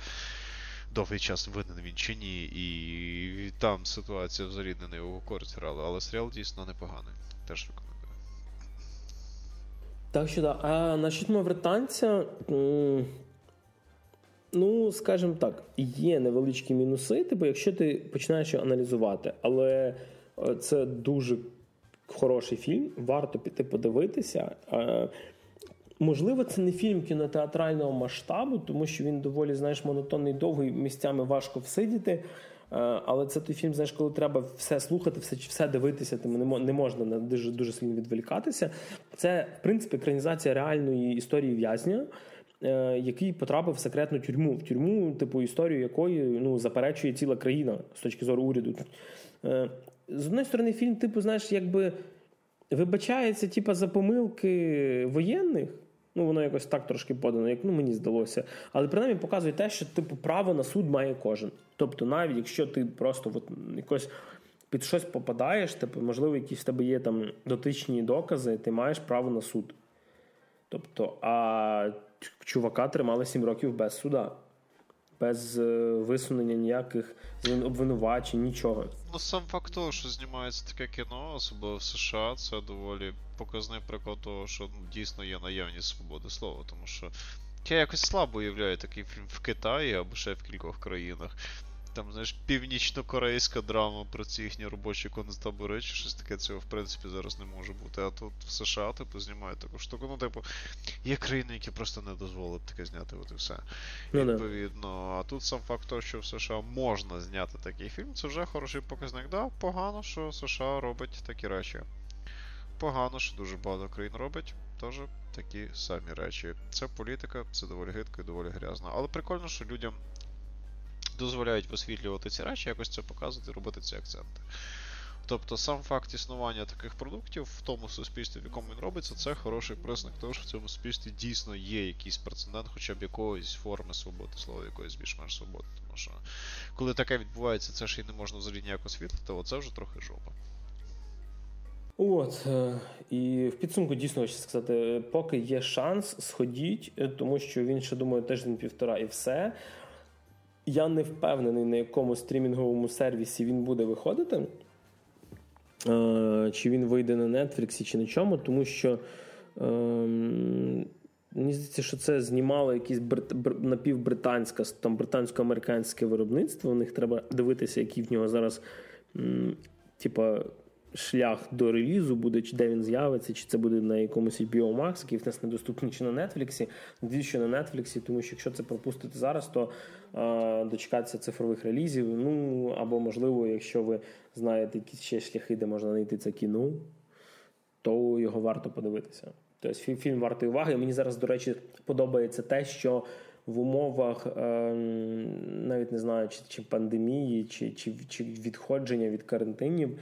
Довгий час винен він чи ні, і там ситуація взагалі не на його користь грала, але серіал дійсно непоганий. Теж рекомендую. Так що так. А насчет мавританця. Ну, скажімо так, є невеличкі мінуси, типу, якщо ти починаєш його аналізувати, але це дуже хороший фільм, варто піти подивитися. Е, можливо, це не фільм кінотеатрального масштабу, тому що він доволі знаєш, монотонний, довгий, місцями важко всидіти. Е, але це той фільм, знаєш, коли треба все слухати, все все дивитися, тому не можна дуже дуже сильно відволікатися. Це, в принципі, екранізація реальної історії в'язня. Е, який потрапив в секретну тюрму, в тюрму, типу історію якої ну, заперечує ціла країна з точки зору уряду. З однієї сторони, фільм, типу, знаєш, якби вибачається, типу, за помилки воєнних. Ну, воно якось так трошки подано, як ну, мені здалося. Але принаймні показує те, що типу право на суд має кожен. Тобто, навіть якщо ти просто от, якось під щось попадаєш, типу, можливо, якісь в тебе є там дотичні докази, ти маєш право на суд. Тобто, а чувака тримали 7 років без суда, без е, висунення ніяких обвинувачень, нічого. Ну, сам факт того, що знімається таке кіно, особливо в США, це доволі показний приклад того, що ну, дійсно є наявність свободи слова, тому що. Я якось слабо уявляю такий фільм в Китаї або ще в кількох країнах там, знаєш, північно-корейська драма про ці їхні робочі концтабори, чи щось таке цього, в принципі, зараз не може бути. А тут в США, типу, знімають таку штуку. Ну, типу, є країни, які просто не дозволили таке зняти, от і все. Ну, Відповідно, а тут сам факт того, що в США можна зняти такий фільм, це вже хороший показник. Да, погано, що США робить такі речі. Погано, що дуже багато країн робить. Теж такі самі речі. Це політика, це доволі гидко і доволі грязно. Але прикольно, що людям дозволяють висвітлювати ці речі, якось це показувати, робити ці акценти. Тобто сам факт існування таких продуктів в тому суспільстві, в якому він робиться, це хороший признак того, що в цьому суспільстві дійсно є якийсь прецедент, хоча б якоїсь форми свободи слова, якоїсь більш-менш свободи. Тому що коли таке відбувається, це ж і не можна взагалі ніяк освітлити, оце вже трохи жопа. От, е, і в підсумку дійсно хочу сказати, поки є шанс, сходіть, е, тому що він ще думаю тиждень-півтора і все. Я не впевнений, на якому стрімінговому сервісі він буде виходити. Е, чи він вийде на Netflix, чи на чому, тому що ем, мені здається, що це знімало якесь напівбританське, там британсько-американське виробництво. У них треба дивитися, які в нього зараз типа, шлях до релізу буде, чи де він з'явиться, чи це буде на якомусь HBO Max, який в нас недоступний чи на Netflix. Надіюсь, що на Netflix, тому що якщо це пропустити зараз, то а, дочекатися цифрових релізів. Ну або, можливо, якщо ви знаєте якісь ще шляхи, де можна знайти це кіно, то його варто подивитися. Тобто фільм вартий уваги. Мені зараз, до речі, подобається те, що в умовах ем, навіть не знаю, чи чи пандемії, чи, чи, чи відходження від карантинів.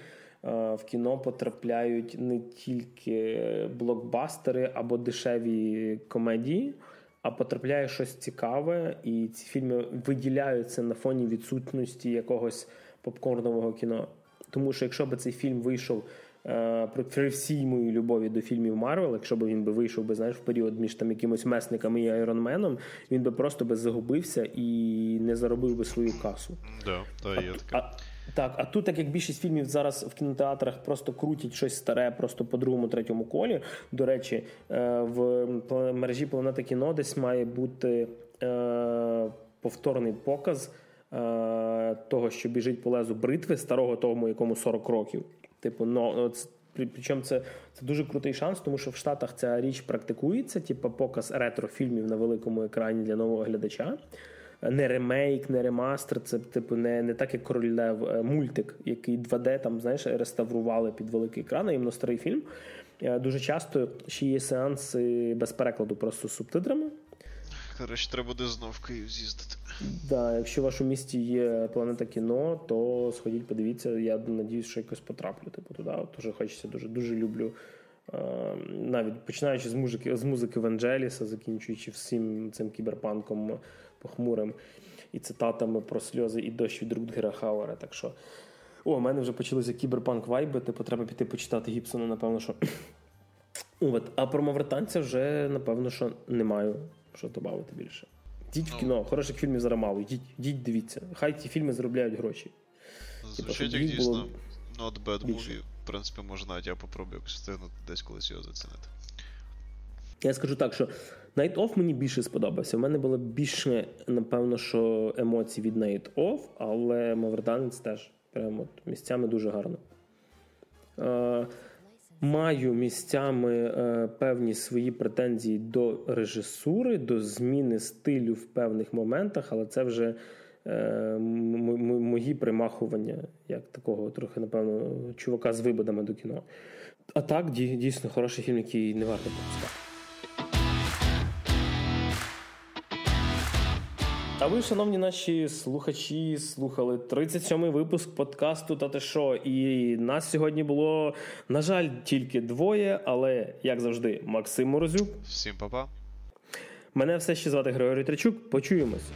Е, в кіно потрапляють не тільки блокбастери або дешеві комедії, а потрапляє щось цікаве, і ці фільми виділяються на фоні відсутності якогось попкорнового кіно. Тому що якщо б цей фільм вийшов е, при всій моїй любові до фільмів Марвел, якщо б він би вийшов би, знаєш, в період між там якимось месниками і Айронменом, він би просто би загубився і не заробив би свою касу. Да, да, є таке. Так, а тут, так як більшість фільмів зараз в кінотеатрах просто крутять щось старе, просто по другому, третьому колі. До речі, е, в мережі Планета кіно десь має бути е, повторний показ е, того, що біжить по лезу бритви, старого тому, якому 40 років. Типу, ну, Причому це це дуже крутий шанс, тому що в Штатах ця річ практикується, типу показ ретро-фільмів на великому екрані для нового глядача не ремейк, не ремастер. Це типу не не так, як король Лев, е, мультик, який 2D там знаєш реставрували під великий екран, іменно старий фільм. Е, дуже часто ще є сеанси без перекладу, просто з субтитрами. Коротше, треба буде знов в Київ з'їздити. Да, якщо в вашому місті є планета кіно, то сходіть, подивіться. Я надіюсь, що якось потраплю. Типу туди. Дуже хочеться, дуже дуже люблю. Е, навіть починаючи з музики з музики Ванджеліса, закінчуючи всім цим кіберпанком похмурим і цитатами про сльози і дощ від Рутгера Хауера. Так що, о, у мене вже почалися кіберпанк вайби, типу треба піти почитати Гібсона, напевно, що. От. А про мавританця вже, напевно, що не маю що додати більше. Йдіть в ну. кіно, хороших фільмів зараз мало. Йдіть, йдіть, дивіться. Хай ті фільми заробляють гроші. Звучить як дійсно not bad movie. В принципі, може навіть я попробую якось десь колись його зацінити. Я скажу так, що Night Off мені більше сподобався. У мене було більше, напевно, що емоцій від Night Off, але Маверданець теж прямо місцями дуже гарно. Е, Маю місцями е, певні свої претензії до режисури, до зміни стилю в певних моментах, але це вже е, м- м- мої примахування, як такого трохи, напевно, чувака з вибадами до кіно. А так, дійсно, хороший фільм, який не варто пропускати. А ви, шановні наші слухачі, слухали 37-й випуск подкасту «Та те шо?» І нас сьогодні було, на жаль, тільки двоє, але як завжди, Максим Морозюк. Всім па-па. Мене все ще звати Григорій Тричук. Почуємось.